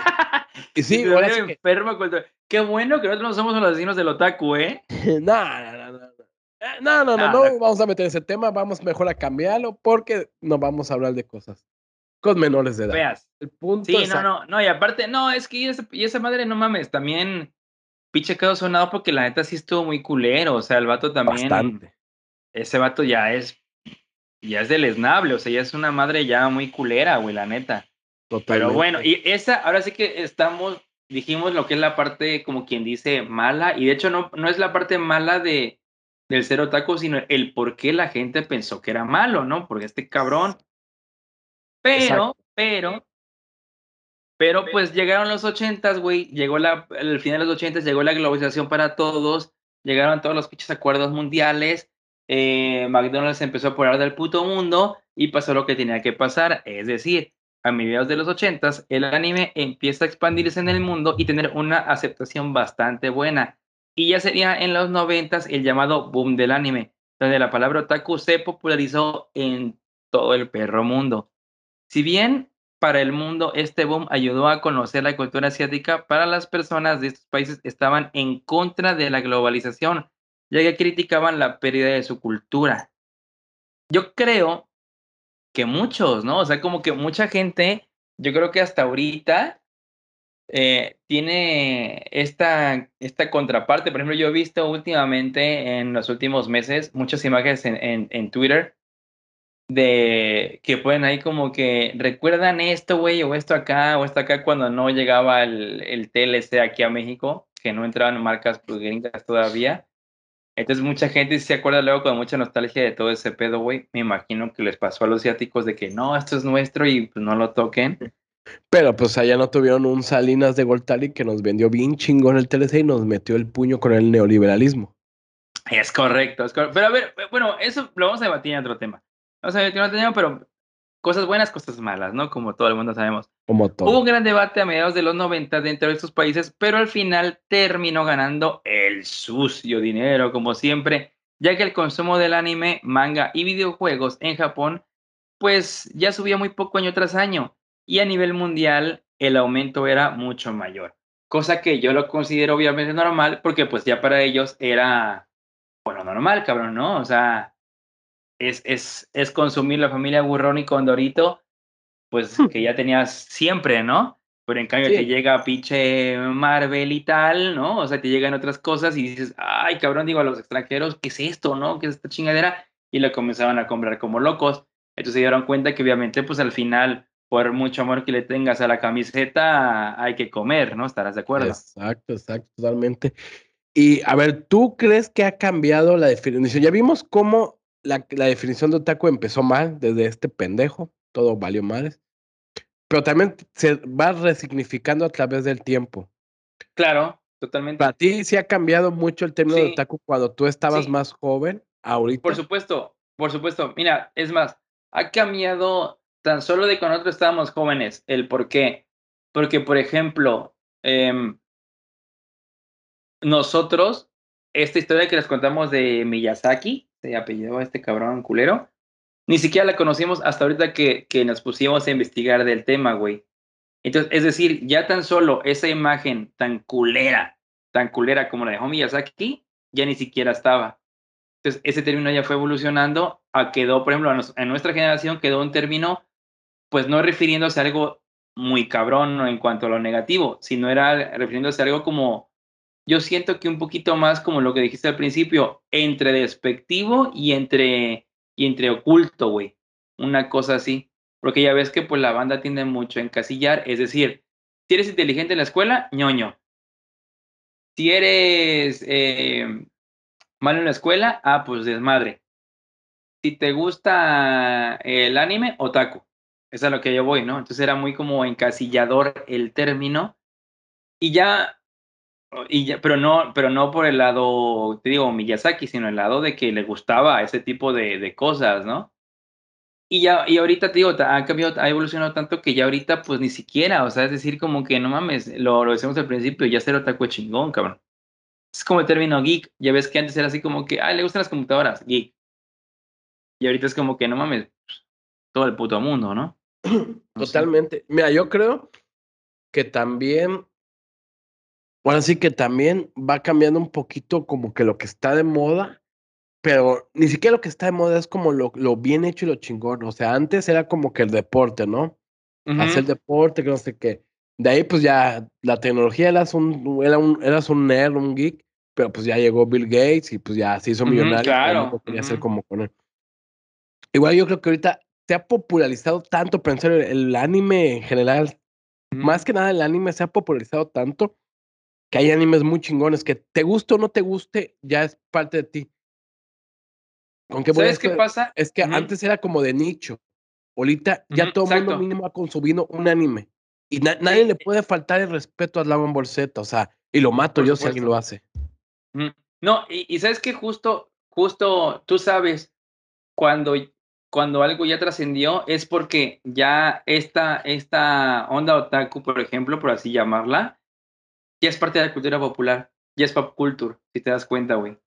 sí, enfermo cultural. Qué bueno que nosotros no somos los asesinos del otaku, ¿eh? [laughs] no, no, no, no. No, no, no, no, vamos a meter ese tema, vamos mejor a cambiarlo porque no vamos a hablar de cosas con menores de edad. Veas. El punto sí, no, no, no, y aparte, no, es que y esa, madre, no mames, también pinche quedó sonado porque la neta sí estuvo muy culero, o sea, el vato también. Bastante ese vato ya es, ya es deleznable, o sea, ya es una madre ya muy culera, güey, la neta. Pero bueno, y esa, ahora sí que estamos, dijimos lo que es la parte, como quien dice, mala, y de hecho no, no es la parte mala de, del ser otaku, sino el por qué la gente pensó que era malo, ¿no? Porque este cabrón. Pero, pero, pero pues llegaron los ochentas, güey, llegó la, el final de los ochentas, llegó la globalización para todos, llegaron todos los pinches acuerdos mundiales, eh, McDonald's empezó a apoderar del puto mundo y pasó lo que tenía que pasar, es decir, a mediados de los ochentas, el anime empieza a expandirse en el mundo y tener una aceptación bastante buena. Y ya sería en los noventas el llamado boom del anime, donde la palabra otaku se popularizó en todo el perro mundo. Si bien para el mundo este boom ayudó a conocer la cultura asiática, para las personas de estos países estaban en contra de la globalización, ya que criticaban la pérdida de su cultura. Yo creo que muchos, ¿no? O sea, como que mucha gente, yo creo que hasta ahorita eh, tiene esta, esta contraparte. Por ejemplo, yo he visto últimamente, en los últimos meses, muchas imágenes en, en, Twitter de que pueden ahí como que recuerdan esto, güey, o esto acá, o esto acá cuando no llegaba el, el TLC aquí a México, que no entraban marcas gringas todavía. Entonces mucha gente se acuerda luego con mucha nostalgia de todo ese pedo, güey. Me imagino que les pasó a los asiáticos de que no, esto es nuestro y pues no lo toquen. Pero pues allá no tuvieron un Salinas de Goltari que nos vendió bien chingón el TLC y nos metió el puño con el neoliberalismo. Es correcto, es correcto. Pero a ver, bueno, eso lo vamos a debatir en otro tema. Vamos a debatir en otro tema, pero cosas buenas, cosas malas, ¿no? Como todo el mundo sabemos. Como todo. Hubo un gran debate a mediados de los 90 dentro de estos países, pero al final terminó ganando el sucio dinero, como siempre, ya que el consumo del anime, manga y videojuegos en Japón, pues ya subía muy poco año tras año, y a nivel mundial el aumento era mucho mayor, cosa que yo lo considero obviamente normal, porque pues ya para ellos era, bueno, normal, cabrón, ¿no? O sea, es, es, es consumir la familia Burrón y Condorito, pues que ya tenías siempre, ¿no? Pero en cambio te llega pinche Marvel y tal, ¿no? O sea, te llegan otras cosas y dices, ay, cabrón, digo a los extranjeros, ¿qué es esto, no? ¿Qué es esta chingadera? Y lo comenzaban a comprar como locos. Entonces se dieron cuenta que obviamente, pues al final, por mucho amor que le tengas a la camiseta, hay que comer, ¿no? Estarás de acuerdo. Exacto, exacto, totalmente. Y a ver, ¿tú crees que ha cambiado la definición? Ya vimos cómo la, definición de otaku empezó mal desde este pendejo, todo valió mal. Pero también se va resignificando a través del tiempo. Claro, totalmente. Para ti sí ha cambiado mucho el término de otaku cuando tú estabas más joven, ahorita. Por supuesto, por supuesto. Mira, es más, ha cambiado tan solo de cuando nosotros estábamos jóvenes. El por qué. Porque, por ejemplo, em, nosotros, esta historia que les contamos de Miyazaki, se apellidó este cabrón culero. Ni siquiera la conocimos hasta ahorita que, que nos pusimos a investigar del tema, güey. Entonces, es decir, ya tan solo esa imagen tan culera, tan culera como la de Miyazaki, ya ni siquiera estaba. Entonces, ese término ya fue evolucionando, a quedó, por ejemplo, en nuestra generación quedó un término, pues no refiriéndose a algo muy cabrón en cuanto a lo negativo, sino era refiriéndose a algo como yo siento que un poquito más como lo que dijiste al principio, entre despectivo y entre, y entre oculto, güey. Una cosa así. Porque ya ves que pues la banda tiende mucho a encasillar, es decir, si eres inteligente en la escuela, ñoño. Si eres eh, malo en la escuela, ah, pues desmadre. Si te gusta el anime, otaku. Es a lo que yo voy, ¿no? Entonces era muy como encasillador el término. Y ya y ya, pero no, pero no por el lado, te digo, Miyazaki, sino el lado de que le gustaba ese tipo de, de cosas, ¿no? Y ya, y ahorita te digo, ha cambiado, ha evolucionado tanto que ya ahorita, pues ni siquiera, o sea, es decir, como que no mames, lo, lo decimos al principio, ya ser otaku es chingón, cabrón. Es como el término geek, ya ves que antes era así como que, ah, le gustan las computadoras, geek. Y ahorita es como que no mames, todo el puto mundo, ¿no? [clears throat] Totalmente. Mira, yo creo que también bueno, sí que también va cambiando un poquito como que lo que está de moda, pero ni siquiera lo que está de moda es como lo, lo bien hecho y lo chingón. O sea, antes era como que el deporte, ¿no? Hacer deporte, que no sé qué. De ahí, pues ya la tecnología eras un, era un, eras un nerd, un geek, pero pues ya llegó Bill Gates y pues ya se hizo millonario. claro. Quería ser como con él. Igual yo creo que ahorita se ha popularizado tanto pensar el, el anime en general más que nada el anime se ha popularizado tanto que hay animes muy chingones que te guste o no te guste, ya es parte de ti. Aunque ¿Sabes qué pasa? Es que antes era como de nicho. Ahorita ya todo el mundo mínimo ha consumido un anime. Y nadie le puede faltar el respeto a Dragon Ball Z, o sea, y lo mato yo si alguien lo hace. No, y, sabes que justo, justo tú sabes, cuando, cuando algo ya trascendió, es porque ya esta, esta onda otaku, por ejemplo, por así llamarla, ya es parte de la cultura popular, ya es pop culture, si te das cuenta, güey.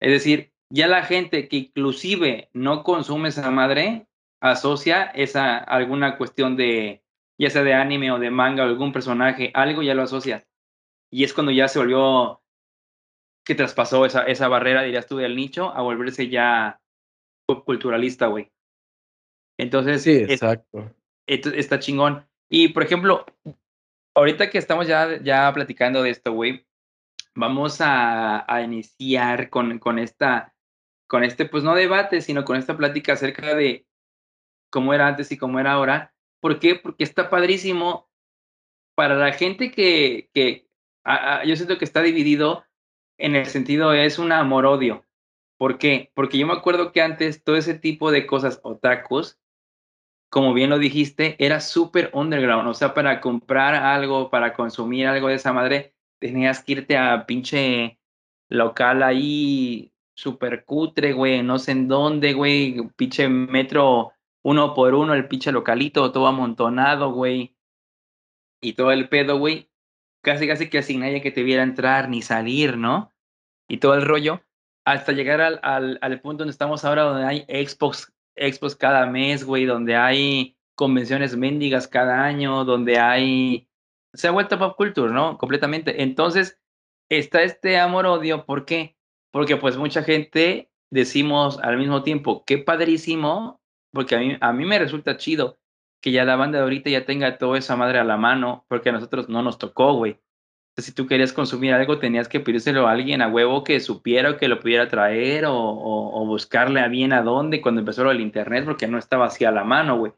Es decir, ya la gente que inclusive no consume esa madre asocia esa alguna cuestión de ya sea de anime o de manga o algún personaje, algo ya lo asocia. Y es cuando ya se volvió que traspasó esa, esa barrera, dirías tú, del nicho a volverse ya culturalista, güey. Entonces, sí, exacto. está chingón. Y por ejemplo, ahorita que estamos ya, ya platicando de esto, güey, vamos a, a iniciar con, con esta con este, pues no debate, sino con esta plática acerca de cómo era antes y cómo era ahora. ¿Por qué? Porque está padrísimo para la gente que, que yo siento que está dividido en el sentido es un amor-odio. ¿Por qué? Porque yo me acuerdo que antes todo ese tipo de cosas otakus, como bien lo dijiste, era súper underground. O sea, para comprar algo, para consumir algo de esa madre, tenías que irte a pinche local ahí super cutre, güey, no sé en dónde, güey, pinche metro uno por uno, el pinche localito, todo amontonado, güey. Y todo el pedo, güey. Casi, casi que sin nadie que te viera entrar ni salir, ¿no? Y todo el rollo. Hasta llegar al, al, al punto donde estamos ahora, donde hay expos, expos cada mes, güey, donde hay convenciones mendigas cada año, donde hay... Se ha vuelto pop culture, ¿no? Completamente. Entonces, está este amor-odio, ¿por qué? porque pues mucha gente decimos al mismo tiempo, qué padrísimo, porque a mí, a mí me resulta chido que ya la banda de ahorita ya tenga toda esa madre a la mano, porque a nosotros no nos tocó, güey. Si tú querías consumir algo, tenías que pedírselo a alguien a huevo que supiera o que lo pudiera traer o, o, buscarle a bien a dónde cuando empezó lo del internet, porque no estaba así a la mano, güey.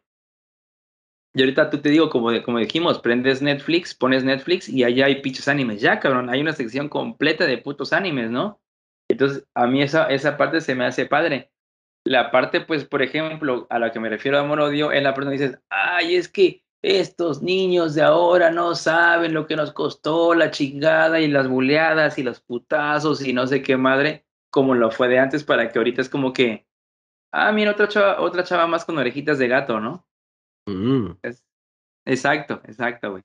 Y ahorita tú te digo, como, como dijimos, prendes Netflix, pones Netflix y allá hay pinches animes. Ya, cabrón, hay una sección completa de putos animes, ¿no? Entonces, a mí esa, esa parte se me hace padre. La parte, pues, por ejemplo, a la que me refiero a amor-odio, es la persona dices, ay, es que estos niños de ahora no saben lo que nos costó la chingada y las buleadas y los putazos y no sé qué madre, como lo fue de antes, para que ahorita es como que, ah, mira, otra chava, otra chava más con orejitas de gato, ¿no? Mm. exacto, exacto, güey.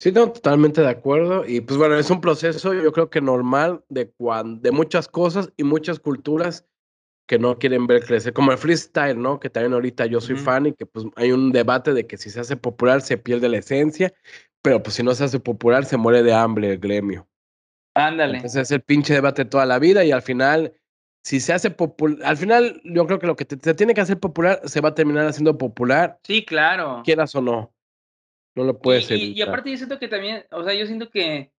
Sí, no, totalmente de acuerdo. Y pues bueno, es un proceso, yo creo que normal de, de muchas cosas y muchas culturas que no quieren ver crecer, como el freestyle, ¿no? Que también ahorita yo soy fan y que pues hay un debate de que si se hace popular se pierde la esencia, pero pues si no se hace popular se muere de hambre el gremio. Ándale. Entonces es el pinche debate toda la vida y al final, si se hace popular, al final yo creo que lo que te, tiene que hacer popular se va a terminar haciendo popular. Sí, claro. Quieras o no. No lo puedes y, y, aparte yo siento que también, o sea, yo siento que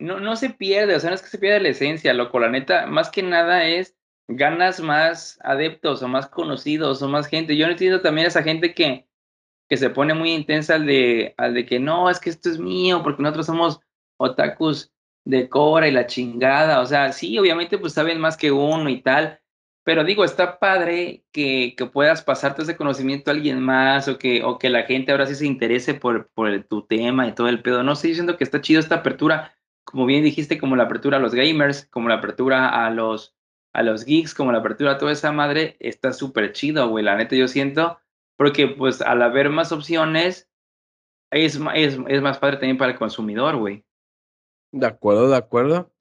no, no se pierde, o sea, no es que se pierda la esencia, loco, la neta, más que nada es ganas más adeptos o más conocidos o más gente. Yo no entiendo también a esa gente que, que se pone muy intensa al de, al de que no, es que esto es mío, porque nosotros somos otakus de Cora y la chingada. O sea, sí, obviamente pues saben más que uno y tal, pero digo, está padre que, que, puedas pasarte ese conocimiento a alguien más o que, o que la gente ahora sí se interese por, por tu tema y todo el pedo. No sé, diciendo que está chido esta apertura, como bien dijiste, como la apertura a los gamers, como la apertura a los, a los geeks, como la apertura a toda esa madre, está súper chido, güey. La neta yo siento, porque pues al haber más opciones, es, es, es más padre también para el consumidor, güey. De acuerdo, de acuerdo.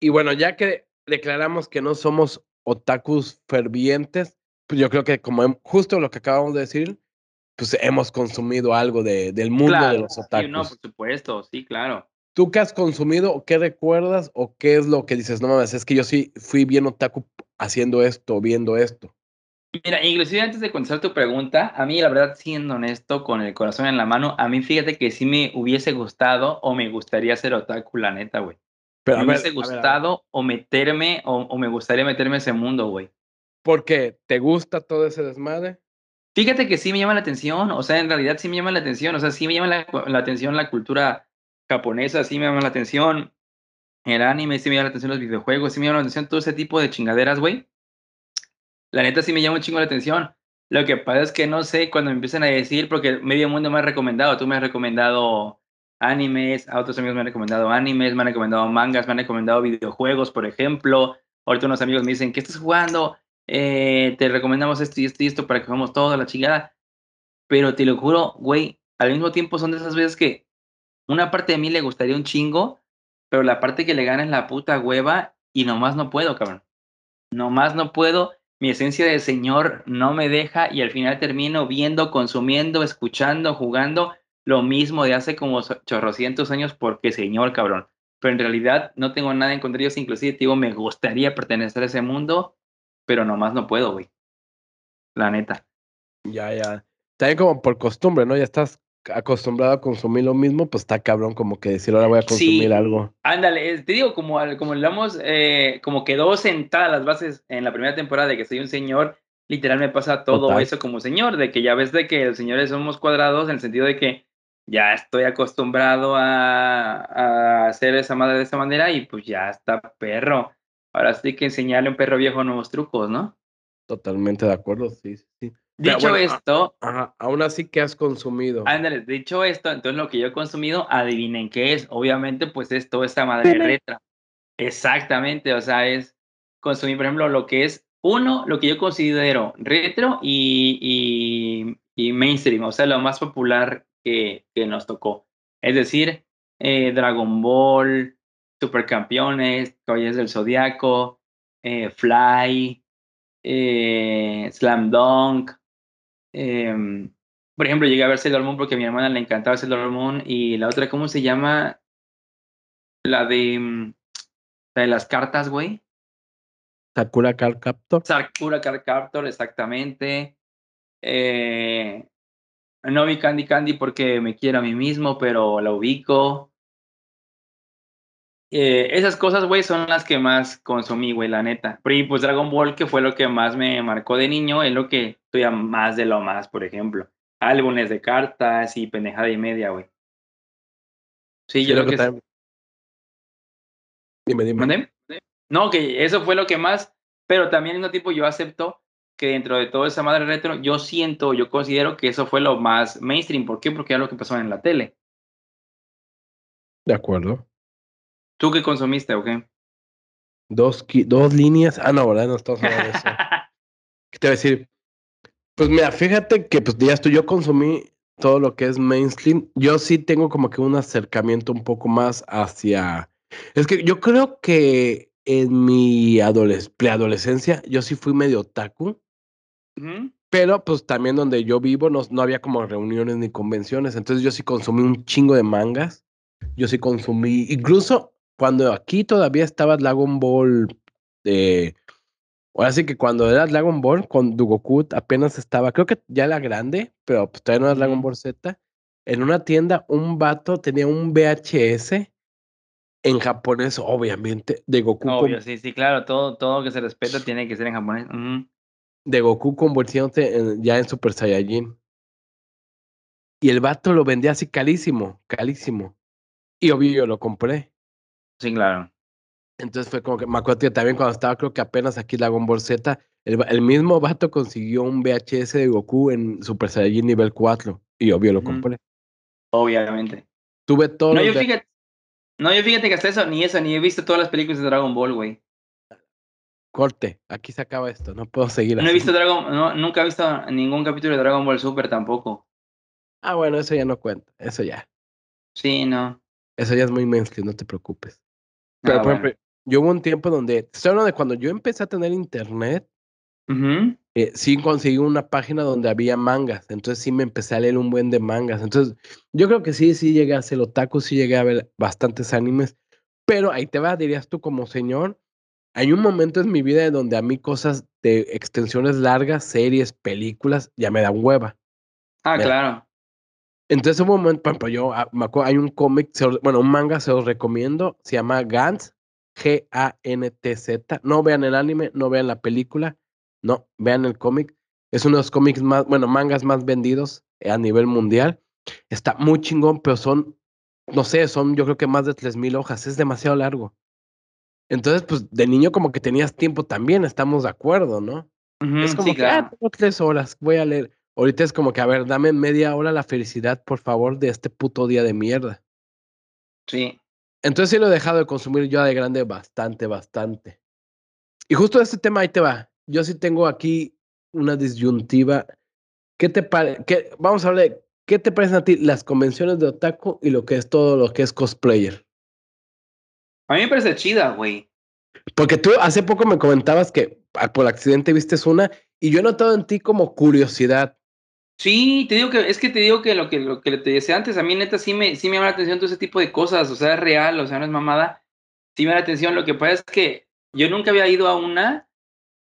Y bueno, ya que declaramos que no somos otakus fervientes, pues yo creo que como justo lo que acabamos de decir, pues hemos consumido algo de, del mundo de los otakus. Sí, no, por supuesto, sí, claro. ¿Tú qué has consumido qué recuerdas o qué es lo que dices? No mames, es que yo sí fui bien otaku haciendo esto, viendo esto. Mira, inclusive antes de contestar tu pregunta, a mí la verdad, siendo honesto, con el corazón en la mano, a mí fíjate que sí me hubiese gustado o me gustaría ser otaku, la neta, güey me hubiese gustado o meterme, o, me gustaría meterme en ese mundo, güey. ¿Por qué? ¿Te gusta todo ese desmadre? Fíjate que sí me llama la atención, o sea, en realidad sí me llama la atención, o sea, sí me llama la, la atención la cultura japonesa, sí me llama la atención el anime, sí me llama la atención los videojuegos, sí me llama la atención todo ese tipo de chingaderas, güey. La neta sí me llama un chingo la atención. Lo que pasa es que no sé cuando me empiezan a decir, porque medio mundo me ha recomendado, tú me has recomendado animes, a otros amigos me han recomendado animes, me han recomendado mangas, me han recomendado videojuegos, por ejemplo. Ahorita unos amigos me dicen, ¿qué estás jugando? Eh, te recomendamos esto y esto y esto para que juguemos toda la chingada. Pero te lo juro, güey, al mismo tiempo son de esas veces que una parte de mí le gustaría un chingo, pero la parte que le gana es la puta hueva y nomás no puedo, cabrón. Nomás no puedo. Mi esencia de señor no me deja y al final termino viendo, consumiendo, escuchando, jugando lo mismo de hace como chorrocientos años porque señor, cabrón. Pero en realidad no tengo nada en contra de ellos, inclusive digo, me gustaría pertenecer a ese mundo, pero nomás no puedo, güey. La neta. Ya, ya. También como por costumbre, ¿no? Ya estás acostumbrado a consumir lo mismo, pues está cabrón como que decir, ahora voy a consumir algo. Ándale, te digo, como, como hablamos, eh, como quedó sentada las bases en la primera temporada de que soy un señor, literal me pasa todo eso como señor, de que ya ves de que los señores somos cuadrados en el sentido de que ya estoy acostumbrado a, a hacer esa madre de esa manera y pues ya está perro. Ahora sí que enseñarle a un perro viejo nuevos trucos, ¿no? Totalmente de acuerdo, sí, sí. Dicho esto. aún así, ¿qué has consumido? Ándale, dicho esto, entonces lo que yo he consumido, adivinen qué es. Obviamente, pues es toda esta madre retro. Exactamente, o sea, es consumir, por ejemplo, lo que es, uno, lo que yo considero retro y, y, mainstream, o sea, lo más popular que, que nos tocó. Es decir, eh, Dragon Ball, Supercampeones, Caballeros del Zodiaco, eh, Fly, eh, Slam Dunk, Em, por ejemplo, llegué a ver Sailor Moon porque a mi hermana le encantaba Sailor Moon y la otra, ¿cómo se llama? La de, mm, la de las cartas, güey. Sakura Card Captor. Sakura Card Captor, exactamente. Eh, no vi Candy Candy porque me quiero a mí mismo, pero la ubico. Eh, esas cosas, güey, son las que más consumí, güey, la neta. Y pues Dragon Ball, que fue lo que más me marcó de niño, es lo que estoy a más de lo más, por ejemplo. Álbumes de cartas y pendejada y media, güey. Sí, yo creo que... Dime, dime. No, que eso fue lo que más, pero también en un tipo yo acepto que dentro de toda esa madre retro, yo siento, yo considero que eso fue lo más mainstream. ¿Por qué? Porque era lo que pasó en la tele. De acuerdo. ¿Tú qué consumiste o qué? Dos, dos líneas. Ah, no, ¿verdad? No estamos hablando de eso. [laughs] ¿Qué te voy a decir? Pues mira, fíjate que pues ya estoy, yo consumí todo lo que es mainstream. Yo sí tengo como que un acercamiento un poco más hacia... Es que yo creo que en mi preadolescencia yo sí fui medio otaku. Pero pues también donde yo vivo no, no había como reuniones ni convenciones. Entonces yo sí consumí un chingo de mangas. Yo sí consumí, incluso cuando aquí todavía estaba Dragon Ball, eh, ahora sí que cuando era Dragon Ball, con Goku apenas estaba, creo que ya era grande, pero pues todavía no era Dragon Ball Z, en una tienda un vato tenía un VHS en japonés, obviamente, de Goku. Obvio, sí, sí, claro, todo, todo que se respeta tiene que ser en japonés. De Goku convirtiéndose ya en Super Saiyajin. Y el vato lo vendía así carísimo, carísimo. Y obvio yo lo compré. Sí, claro. Entonces fue como que me acuerdo que también cuando estaba, creo que apenas aquí Dragon Ball Z, el, mismo vato consiguió un VHS de Goku en Super Saiyajin nivel 4 y obvio lo compré. Obviamente. Tuve todo. No, yo fíjate, no, yo fíjate que hasta eso, ni eso, ni he visto todas las películas de Dragon Ball, güey. Corte, aquí se acaba esto, no puedo seguir. No he visto Dragon, no, nunca he visto ningún capítulo de Dragon Ball Super tampoco. Ah, bueno, eso ya no cuenta, eso ya. Sí, no. Eso ya es muy mainstream, no te preocupes. Pero, ah, por ejemplo, yo hubo un tiempo donde, hablando de cuando yo empecé a tener internet, eh, sí conseguí una página donde había mangas, entonces sí me empecé a leer un buen de mangas. Entonces, yo creo que sí, sí llegué a hacer otaku, sí llegué a ver bastantes animes, pero ahí te va, dirías tú como señor, hay un momento en mi vida donde a mí cosas de extensiones largas, series, películas, ya me dan hueva. Ah, claro. Entonces, un momento, por ejemplo, yo ah, me acuerdo, hay un cómic, bueno, un manga, se los recomiendo, se llama Gantz, G-A-N-T-Z. No vean el anime, no vean la película, no, vean el cómic. Es uno de los cómics más, bueno, mangas más vendidos a nivel mundial. Está muy chingón, pero son, no sé, son yo creo que más de 3.000 hojas. Es demasiado largo. Entonces, pues de niño como que tenías tiempo también, estamos de acuerdo, ¿no? es como que, ah, tengo tres horas, voy a leer. Ahorita es como que, a ver, dame media hora la felicidad, por favor, de este puto día de mierda. Sí. Entonces sí lo he dejado de consumir yo de grande bastante, bastante. Y justo este tema ahí te va. Yo sí tengo aquí una disyuntiva. ¿Qué te parece? Vamos a hablar de qué te parecen a ti las convenciones de otaku y lo que es todo lo que es cosplayer. A mí me parece chida, güey. Porque tú hace poco me comentabas que ah, por accidente vistes una y yo he notado en ti como curiosidad. Sí, te digo que, es que te digo que lo que, lo que te decía antes, a mí neta sí me, sí me llama la atención todo ese tipo de cosas, o sea, es real, o sea, no es mamada. Sí me llama la atención, lo que pasa es que yo nunca había ido a una,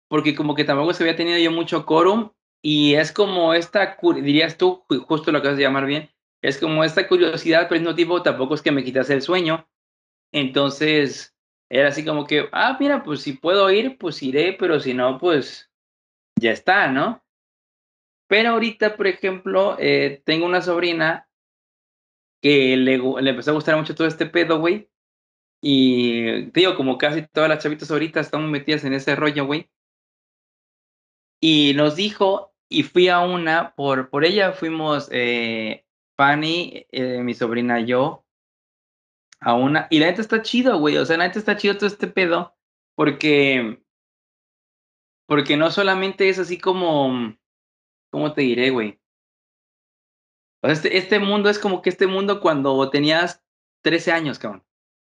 porque como que tampoco se había tenido yo mucho quórum, y es como esta, dirías tú, justo lo que vas llamar bien, es como esta curiosidad, pero al mismo tiempo tampoco es que me quitas el sueño, entonces, era así como que, ah, mira, pues si puedo ir, pues iré, pero si no, pues ya está, ¿no? Pero ahorita, por ejemplo, eh, tengo una sobrina que le, empezó a gustar mucho todo este pedo, güey. Y digo, como casi todas las chavitas ahorita están metidas en ese rollo, güey. Y nos dijo, y fui a una, por, por ella fuimos eh, Fanny, eh, mi sobrina yo, a una. Y la neta está chido, güey. O sea, la neta está chido todo este pedo. Porque. Porque no solamente es así como. ¿Cómo te diré, güey? Este, este mundo es como que este mundo cuando tenías 13 años, cabrón.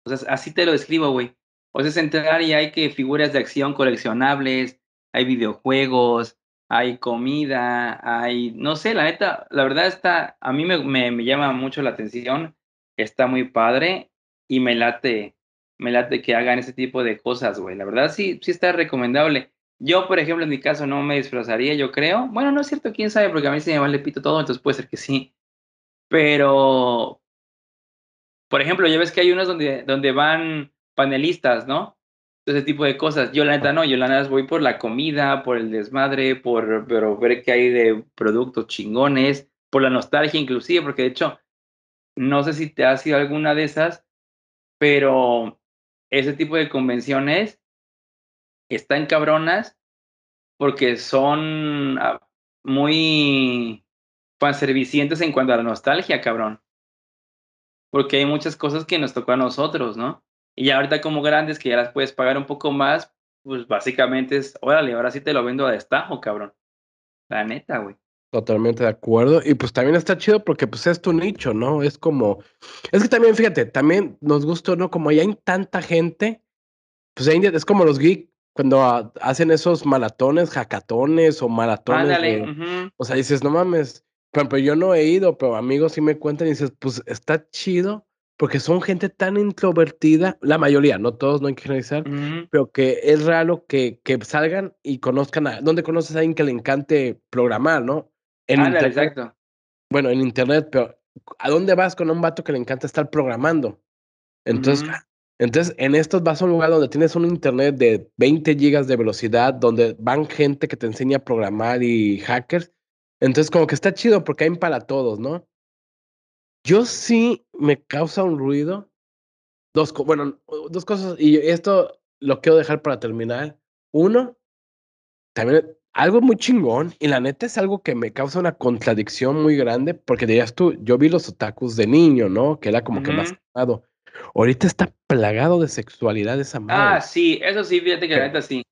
O sea, así te lo describo, güey. O sea, es entrar y hay que figuras de acción coleccionables, hay videojuegos, hay comida, hay, no sé, la neta, la verdad está, a mí me, me, me llama mucho la atención, está muy padre y me late, me late que hagan ese tipo de cosas, güey. La verdad sí, sí está recomendable. Yo, por ejemplo, en mi caso no me disfrazaría, yo creo. Bueno, no es cierto, quién sabe, porque a mí se me vale pito todo, entonces puede ser que sí. Pero, por ejemplo, ya ves que hay unos donde, donde van panelistas, ¿no? Ese tipo de cosas. Yo la neta no, yo la neta voy por la comida, por el desmadre, por pero ver qué hay de productos chingones, por la nostalgia inclusive, porque de hecho, no sé si te ha sido alguna de esas, pero ese tipo de convenciones están cabronas porque son ah, muy fanservicientes en cuanto a la nostalgia, cabrón. Porque hay muchas cosas que nos tocó a nosotros, ¿no? Y ahorita como grandes que ya las puedes pagar un poco más, pues básicamente es, órale, ahora sí te lo vendo a destajo, cabrón. La neta, güey. Totalmente de acuerdo. Y pues también está chido porque pues es tu nicho, ¿no? Es como, es que también, fíjate, también nos gusta, ¿no? Como ya hay tanta gente, pues es como los geeks cuando hacen esos maratones, hackatones o maratones. O sea, dices, no mames, pero, yo no he ido, pero amigos sí me cuentan y dices, pues está chido porque son gente tan introvertida, la mayoría, no todos, no hay que generalizar, pero que es raro que, que salgan y conozcan a, ¿dónde conoces a alguien que le encante programar, no? En exacto. Bueno, en internet, pero ¿a dónde vas con un vato que le encanta estar programando? Entonces, entonces en estos vas a un lugar donde tienes un internet de 20 gigas de velocidad, donde van gente que te enseña a programar y hackers. Entonces, como que está chido porque hay para todos, ¿no? Yo sí me causa un ruido. Dos, bueno, dos cosas, y esto lo quiero dejar para terminar. Uno, también algo muy chingón, y la neta es algo que me causa una contradicción muy grande, porque dirías tú, yo vi los otakus de niño, ¿no? Que era como que más. Ahorita está plagado de sexualidad esa madre. Ah, sí, eso sí, fíjate que la neta sí.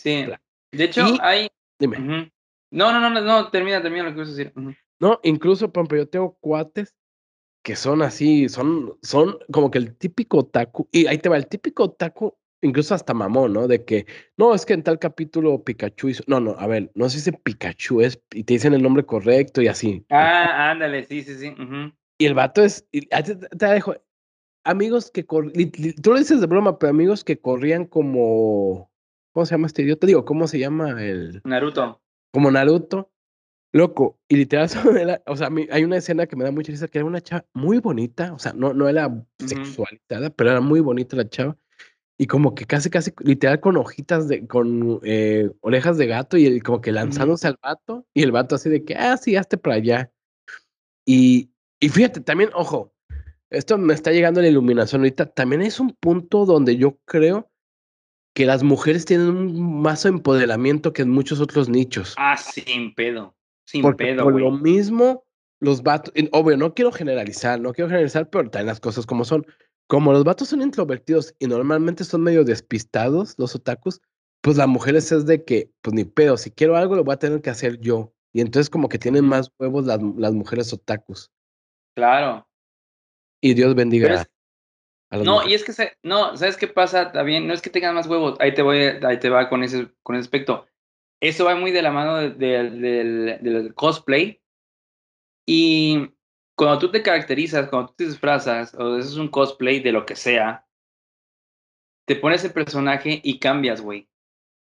Sí. De hecho, hay. Dime. No, no, no, no, termina, termina lo que vas a decir. No, incluso, ejemplo, yo tengo cuates que son así, son, son como que el típico otaku, y ahí te va, el típico otaku incluso hasta mamón, ¿no? De que, no, es que en tal capítulo Pikachu hizo, no, no, a ver, no se dice Pikachu, es, y te dicen el nombre correcto y así. Ah, ándale, sí, sí, sí. Y el vato es, ah, te, dejo, amigos que, tú lo dices de broma, pero amigos que corrían como, ¿cómo se llama este idiota? Digo, ¿cómo se llama el? Naruto. Como Naruto. Loco, y literal, [laughs] o sea, hay una escena que me da mucha risa, que era una chava muy bonita, o sea, no, no era sexualizada, pero era muy bonita la chava y como que casi, casi, literal con hojitas de, con eh, orejas de gato y como que lanzándose al vato y el vato así de que, ah, sí, hazte para allá. Y, y fíjate, también, ojo, esto me está llegando a la iluminación ahorita, también es un punto donde yo creo que las mujeres tienen un más empoderamiento que en muchos otros nichos. Ah, sin pedo, sin Porque pedo, por lo mismo, los vatos, obvio, no quiero generalizar, no quiero generalizar, pero también las cosas como son. Como los vatos son introvertidos y normalmente son medio despistados, los otakus, pues las mujeres es de que, pues ni pedo, si quiero algo lo voy a tener que hacer yo. Y entonces como que tienen más huevos las, las mujeres otakus. Claro. Y Dios bendiga es- a las No, mujeres. y es que, se- no, ¿sabes qué pasa? También, no es que tengan más huevos, ahí te voy, ahí te va con ese, con ese aspecto. Eso va muy de la mano de- de- del- del cosplay. Y cuando tú te caracterizas, cuando tú te disfrazas, o haces un cosplay de lo que sea, te pones el personaje y cambias, güey.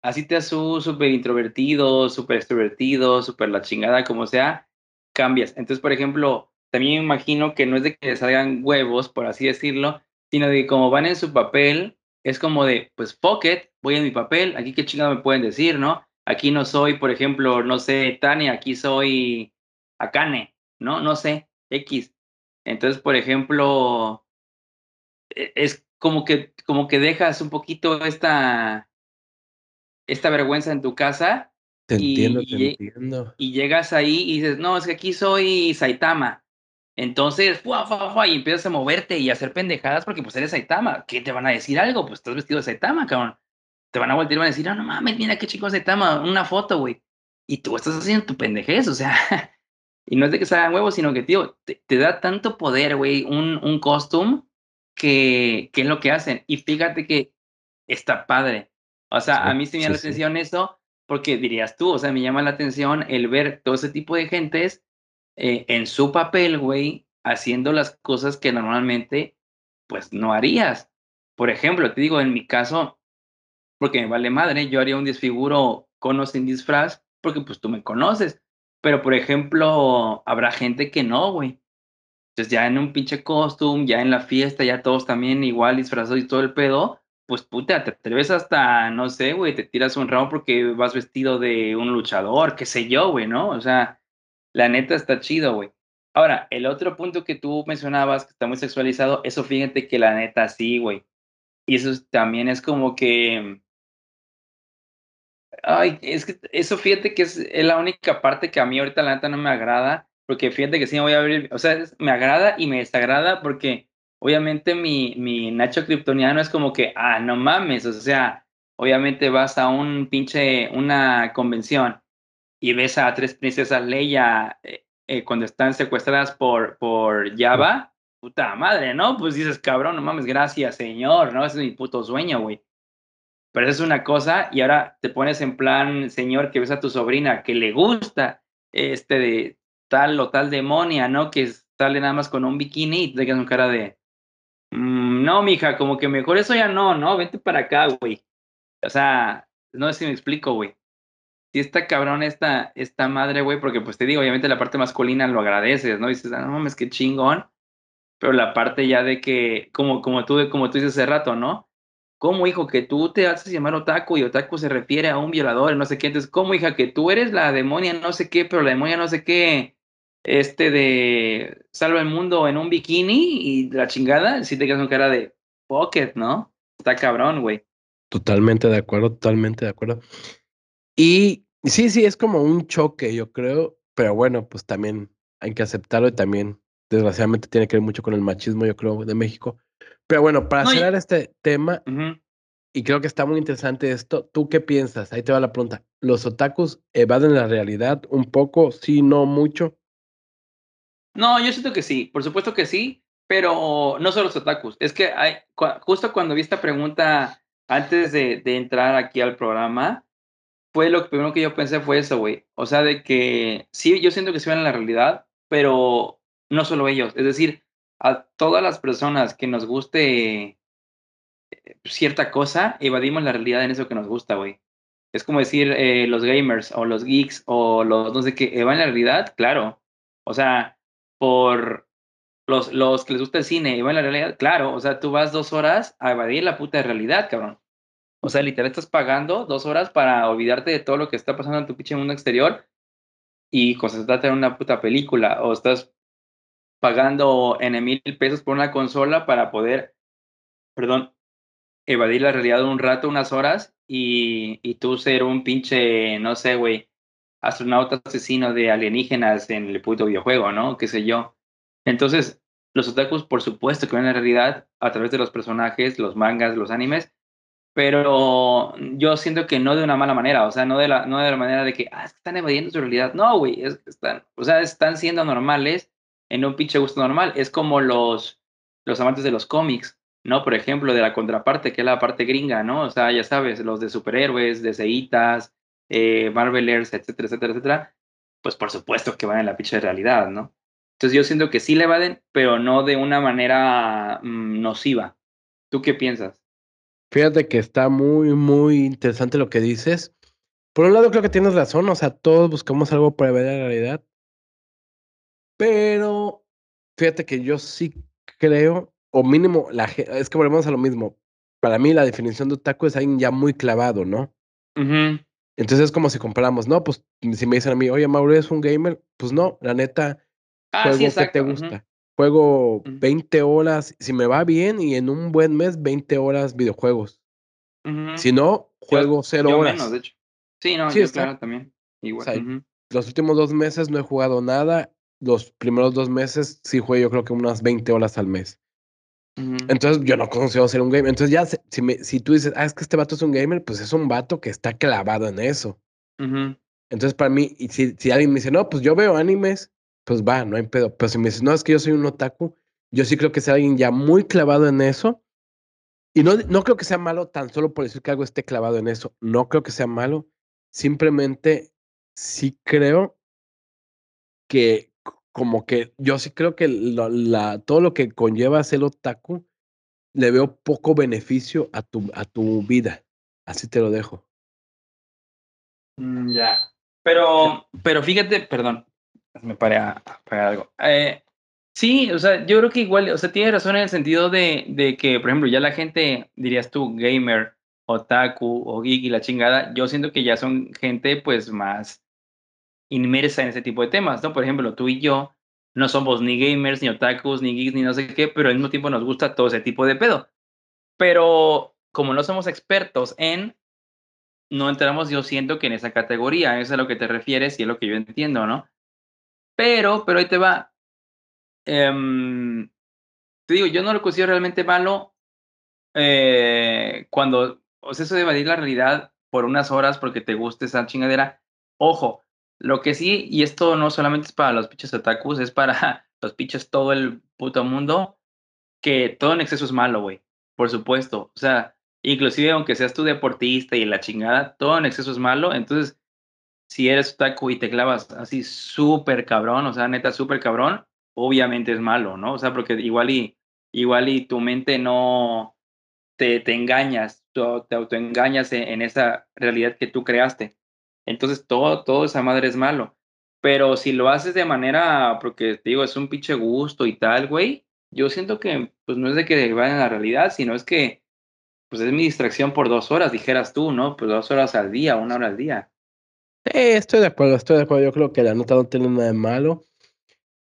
Así te haces súper introvertido, súper extrovertido, súper la chingada, como sea, cambias. Entonces, por ejemplo, también me imagino que no es de que salgan huevos, por así decirlo, sino de que como van en su papel, es como de, pues, fuck it, voy en mi papel, aquí qué chingada me pueden decir, ¿no? Aquí no soy, por ejemplo, no sé, Tania, aquí soy Akane, ¿no? No sé, X. Entonces, por ejemplo, e- es como que, como que dejas un poquito esta, esta vergüenza en tu casa Te y- entiendo, te y- entiendo. y llegas ahí y dices, no, es que aquí soy Saitama. Entonces, ¡fua, fua, fua! y empiezas a moverte y a hacer pendejadas porque pues eres Saitama. ¿Qué te van a decir algo? Pues estás vestido de Saitama, cabrón. Te van a voltear y van a decir, no, no mames, mira qué chico Saitama, una foto, güey. Y tú estás haciendo tu pendejez, o sea. [laughs] y no es de que salgan huevos, sino que, tío, te, te da tanto poder, güey, un, un costume que, que es lo que hacen. Y fíjate que está padre. O sea, Sí, a mí sí me llama sí, la sí. atención eso, porque dirías tú, o sea, me llama la atención el ver todo ese tipo de gentes eh, en su papel, güey, haciendo las cosas que normalmente, pues, no harías. Por ejemplo, te digo, en mi caso, porque me vale madre, yo haría un desfiguro con o sin disfraz, porque pues tú me conoces. Pero, por ejemplo, habrá gente que no, güey. Entonces ya en un pinche costume, ya en la fiesta, ya todos también igual disfrazados y todo el pedo, pues puta, te atreves hasta, no sé, güey, te tiras un round porque vas vestido de un luchador, qué sé yo, güey, ¿no? O sea, la neta está chido, güey. Ahora, el otro punto que tú mencionabas, que está muy sexualizado, eso fíjate que la neta sí, güey. Y eso es- también es como que, ay, es que eso fíjate que es, la única parte que a mí ahorita la neta no me agrada, porque fíjate que sí me voy a abrir, o sea, me agrada y me desagrada porque obviamente mi, mi Nacho Kryptoniano es como que, ah, no mames, o sea, obviamente vas a un pinche, una convención y ves a tres princesas Leia eh, eh, cuando están secuestradas por, por Java, puta madre, ¿no? Pues dices, cabrón, no mames, gracias, señor, ¿no? Ese es mi puto sueño, güey. Pero eso es una cosa, y ahora te pones en plan, señor, que ves a tu sobrina que le gusta este de tal o tal demonia, ¿no? Que sale nada más con un bikini y te quedas con cara de, "Mm, no, mija, como que mejor eso ya no, ¿no? Vente para acá, güey. O sea, no sé si me explico, güey. Si está cabrón esta, esta madre, güey, porque pues te digo, obviamente la parte masculina lo agradeces, ¿no? dices, ah, no mames, qué chingón. Pero la parte ya de que, como, como, tú, como tú dices hace rato, ¿no? ¿Cómo, hijo, que tú te haces llamar otaku y otaku se refiere a un violador, no sé qué? Entonces, ¿cómo, hija, que tú eres la demonia, no sé qué, pero la demonia, no sé qué, este de salva el mundo en un bikini y la chingada? Si te quedas con cara de pocket, ¿no? Está cabrón, güey. Totalmente de acuerdo, totalmente de acuerdo. Y sí, sí, es como un choque, yo creo, pero bueno, pues también hay que aceptarlo y también, desgraciadamente, tiene que ver mucho con el machismo, yo creo, de México. Pero bueno, para No, cerrar este tema, y creo que está muy interesante esto, ¿tú qué piensas? Ahí te va la pregunta. ¿Los otakus evaden la realidad un poco? Sí, no mucho. No, yo siento que sí, por supuesto que sí, pero no solo los otakus. Es que hay, cua- justo cuando vi esta pregunta antes de, de entrar aquí al programa, fue lo primero que yo pensé fue eso, güey. O sea, de que sí, yo siento que se ven en la realidad, pero no solo ellos. Es decir, a todas las personas que nos guste eh, cierta cosa, evadimos la realidad en eso que nos gusta, güey. Es como decir eh, los gamers o los geeks o los no sé qué, evaden la realidad, claro. O sea, por, los, los que les gusta el cine y van a la realidad, claro, o sea, tú vas dos horas a evadir la puta realidad, cabrón. O sea, literal estás pagando dos horas para olvidarte de todo lo que está pasando en tu pinche mundo exterior y concentrarte en una puta película. O estás pagando en mil pesos por una consola para poder, perdón, evadir la realidad un rato, unas horas, y, y tú ser un pinche, no sé, güey, astronauta asesino de alienígenas en el puto videojuego, ¿no? Qué sé yo. Entonces, los otakus, por supuesto, que ven la realidad a través de los personajes, los mangas, los animes, pero yo siento que no de una mala manera, o sea, no de la, no de la manera de que, ah, están evadiendo su realidad. No, güey, están, o sea, están siendo normales en un pinche gusto normal. Es como los, los amantes de los cómics, ¿no? Por ejemplo, de la contraparte, que es la parte gringa, ¿no? O sea, ya sabes, los de superhéroes, de ceitas, eh, Marvelers, etcétera, etcétera, etcétera, pues por supuesto que van en la pinche realidad, ¿no? Entonces yo siento que sí le evaden, pero no de una manera mm, nociva. ¿Tú qué piensas? Fíjate que está muy, muy interesante lo que dices. Por un lado creo que tienes razón, o sea, todos buscamos algo para ver la realidad. Pero fíjate que yo sí creo, o mínimo, la, es que volvemos a lo mismo. Para mí la definición de otaku es alguien ya muy clavado, ¿no? Entonces es como si comparamos, no, pues si me dicen a mí, oye, Mauro, ¿es un gamer? Pues no, la neta, ah, juego que te gusta. Juego 20 horas, si me va bien y en un buen mes, 20 horas videojuegos. Si no, juego 0 horas. Menos, de hecho. Sí, no, sí, claro, también. Igual. Los últimos dos meses no he jugado nada. Los primeros dos meses sí juego yo creo que unas 20 horas al mes. Entonces yo no consigo ser un gamer. Entonces ya si, me, si tú dices, ah, es que este vato es un gamer, pues es un vato que está clavado en eso. Entonces para mí, y si, si alguien me dice, no, pues yo veo animes, pues va, no hay pedo. Pero si me dices, no, es que yo soy un otaku, yo sí creo que es alguien ya muy clavado en eso. Y no, no creo que sea malo tan solo por decir que algo esté clavado en eso. No creo que sea malo. Simplemente sí creo que como que yo sí creo que la, todo lo que conlleva ser otaku, le veo poco beneficio a tu, a tu vida. Así te lo dejo. Mm, ya. Pero, pero fíjate, perdón, me paré a, algo. Eh, sí, o sea, yo creo que igual, o sea, tiene razón en el sentido de, de que, por ejemplo, ya la gente, dirías tú, gamer, otaku o geek y la chingada, yo siento que ya son gente pues más inmersa en ese tipo de temas, ¿no? Por ejemplo, tú y yo no somos ni gamers, ni otakus, ni geeks, ni no sé qué, pero al mismo tiempo nos gusta todo ese tipo de pedo. Pero como no somos expertos en, no entramos, yo siento que en esa categoría, eso es a lo que te refieres y es lo que yo entiendo, ¿no? Pero, pero ahí te va. Em, te digo, yo no lo considero realmente malo eh, cuando, o sea, eso de evadir la realidad por unas horas porque te guste esa chingadera. Ojo, lo que sí, y esto no solamente es para los pinches otakus, es para [laughs] los pinches todo el puto mundo, que todo en exceso es malo, güey. Por supuesto. O sea, inclusive aunque seas tu deportista y la chingada, todo en exceso es malo. Entonces, si eres otaku y te clavas así súper cabrón, o sea, neta súper cabrón, obviamente es malo, ¿no? O sea, porque igual y, igual y tu mente no te, te engañas, te autoengañas en, en esa realidad que tú creaste. Entonces todo, todo esa madre es malo. Pero si lo haces de manera, porque te digo, es un pinche gusto y tal, güey, yo siento que pues no es de que vayan a la realidad, sino es que pues es mi distracción por dos horas, dijeras tú, ¿no? Pues dos horas al día, una hora al día. Estoy de acuerdo, estoy de acuerdo. Yo creo que la nota no tiene nada de malo.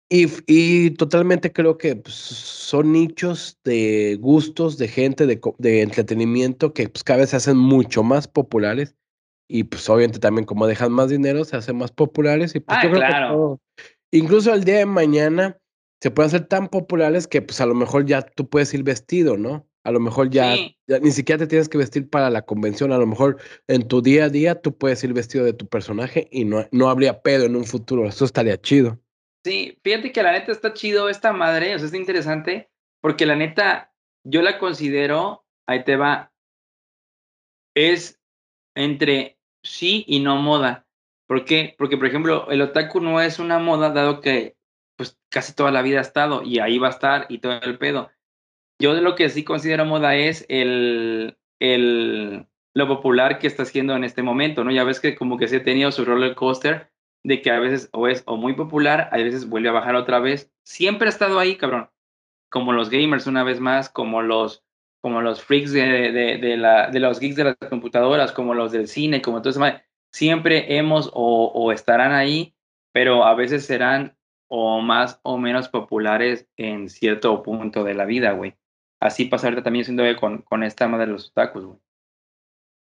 Y, y totalmente creo que pues, son nichos de gustos, de gente, de, de entretenimiento que pues, cada vez se hacen mucho más populares y pues obviamente también como dejan más dinero se hacen más populares y pues ah, yo creo claro. que incluso el día de mañana se pueden hacer tan populares que pues a lo mejor ya tú puedes ir vestido, ¿no? A lo mejor ya, ni siquiera te tienes que vestir para la convención, a lo mejor en tu día a día tú puedes ir vestido de tu personaje y no, no habría pedo en un futuro, eso estaría chido. Sí, fíjate que la neta está chido esta madre, o sea, es interesante, porque la neta yo la considero, ahí te va, es entre sí y no moda. ¿Por qué? Porque, por ejemplo, el otaku no es una moda, dado que pues casi toda la vida ha estado y ahí va a estar y todo el pedo. Yo de lo que sí considero moda es el, el, lo popular que está haciendo en este momento, ¿no? Ya ves que como que se ha tenido su roller coaster de que a veces o es o muy popular, a veces vuelve a bajar otra vez. Siempre ha estado ahí, cabrón. Como los gamers una vez más, como los como los freaks de, de, la, de los geeks de las computadoras, como los del cine, como todo eso. Siempre hemos o estarán ahí, pero a veces serán o más o menos populares en cierto punto de la vida, güey. Así pasa ahorita también siendo con, con esta madre de los otakus, güey.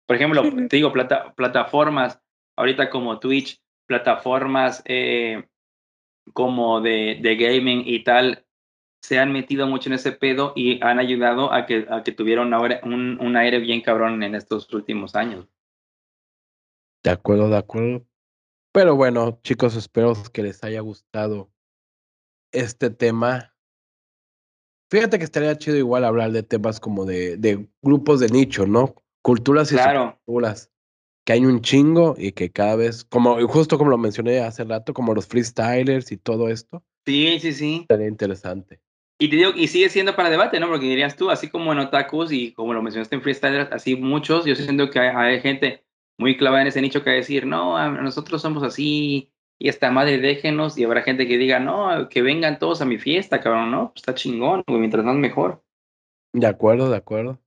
Por ejemplo, te digo, plata, plataformas, ahorita como Twitch, plataformas eh, como de, de, gaming y tal, se han metido mucho en ese pedo y han ayudado a que, a que tuviera un, un, un aire bien cabrón en estos últimos años. De acuerdo, de acuerdo. Pero bueno, chicos, espero que les haya gustado este tema. Fíjate que estaría chido igual hablar de temas como de, de grupos de nicho, ¿no? Culturas y claro. culturas que hay un chingo y que cada vez, como justo como lo mencioné hace rato, como los freestylers y todo esto. Sí, sí, sí. Sería interesante. Y te digo, y sigue siendo para debate, ¿no? Porque dirías tú, así como en otakus y como lo mencionaste en freestylers, así muchos, yo siento que hay, gente muy clavada en ese nicho que va a decir, no, nosotros somos así y esta madre déjenos y habrá gente que diga, no, que vengan todos a mi fiesta, cabrón, ¿no? Pues está chingón, mientras más mejor. De acuerdo, de acuerdo.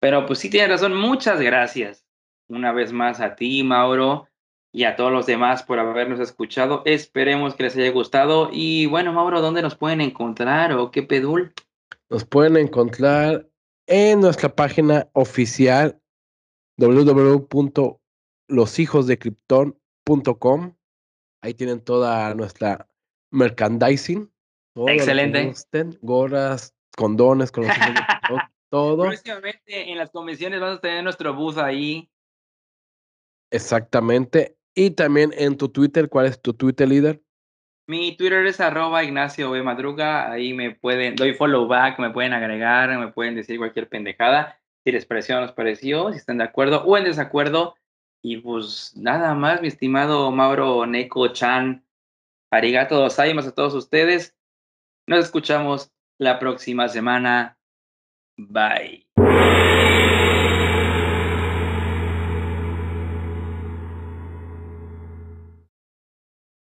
Pero pues sí tienes razón, muchas gracias una vez más a ti, Mauro, y a todos los demás por habernos escuchado. Esperemos que les haya gustado. Y bueno, Mauro, ¿dónde nos pueden encontrar o qué pedul? Nos pueden encontrar en nuestra página oficial www.loshijosdecriptón.com. Ahí tienen toda nuestra merchandising. Excelente. gorras, condones, con [laughs] todo. Próximamente en las convenciones vamos a tener nuestro bus ahí Exactamente. Y también en tu Twitter, ¿cuál es tu Twitter líder? Mi Twitter es arroba Ignacio B. Madruga. Ahí me pueden, doy follow back, me pueden agregar, me pueden decir cualquier pendejada. Si les pareció o no les pareció, si están de acuerdo o en desacuerdo. Y pues nada más, mi estimado Mauro Neko Chan. Arigato más a todos ustedes. Nos escuchamos la próxima semana. Bye.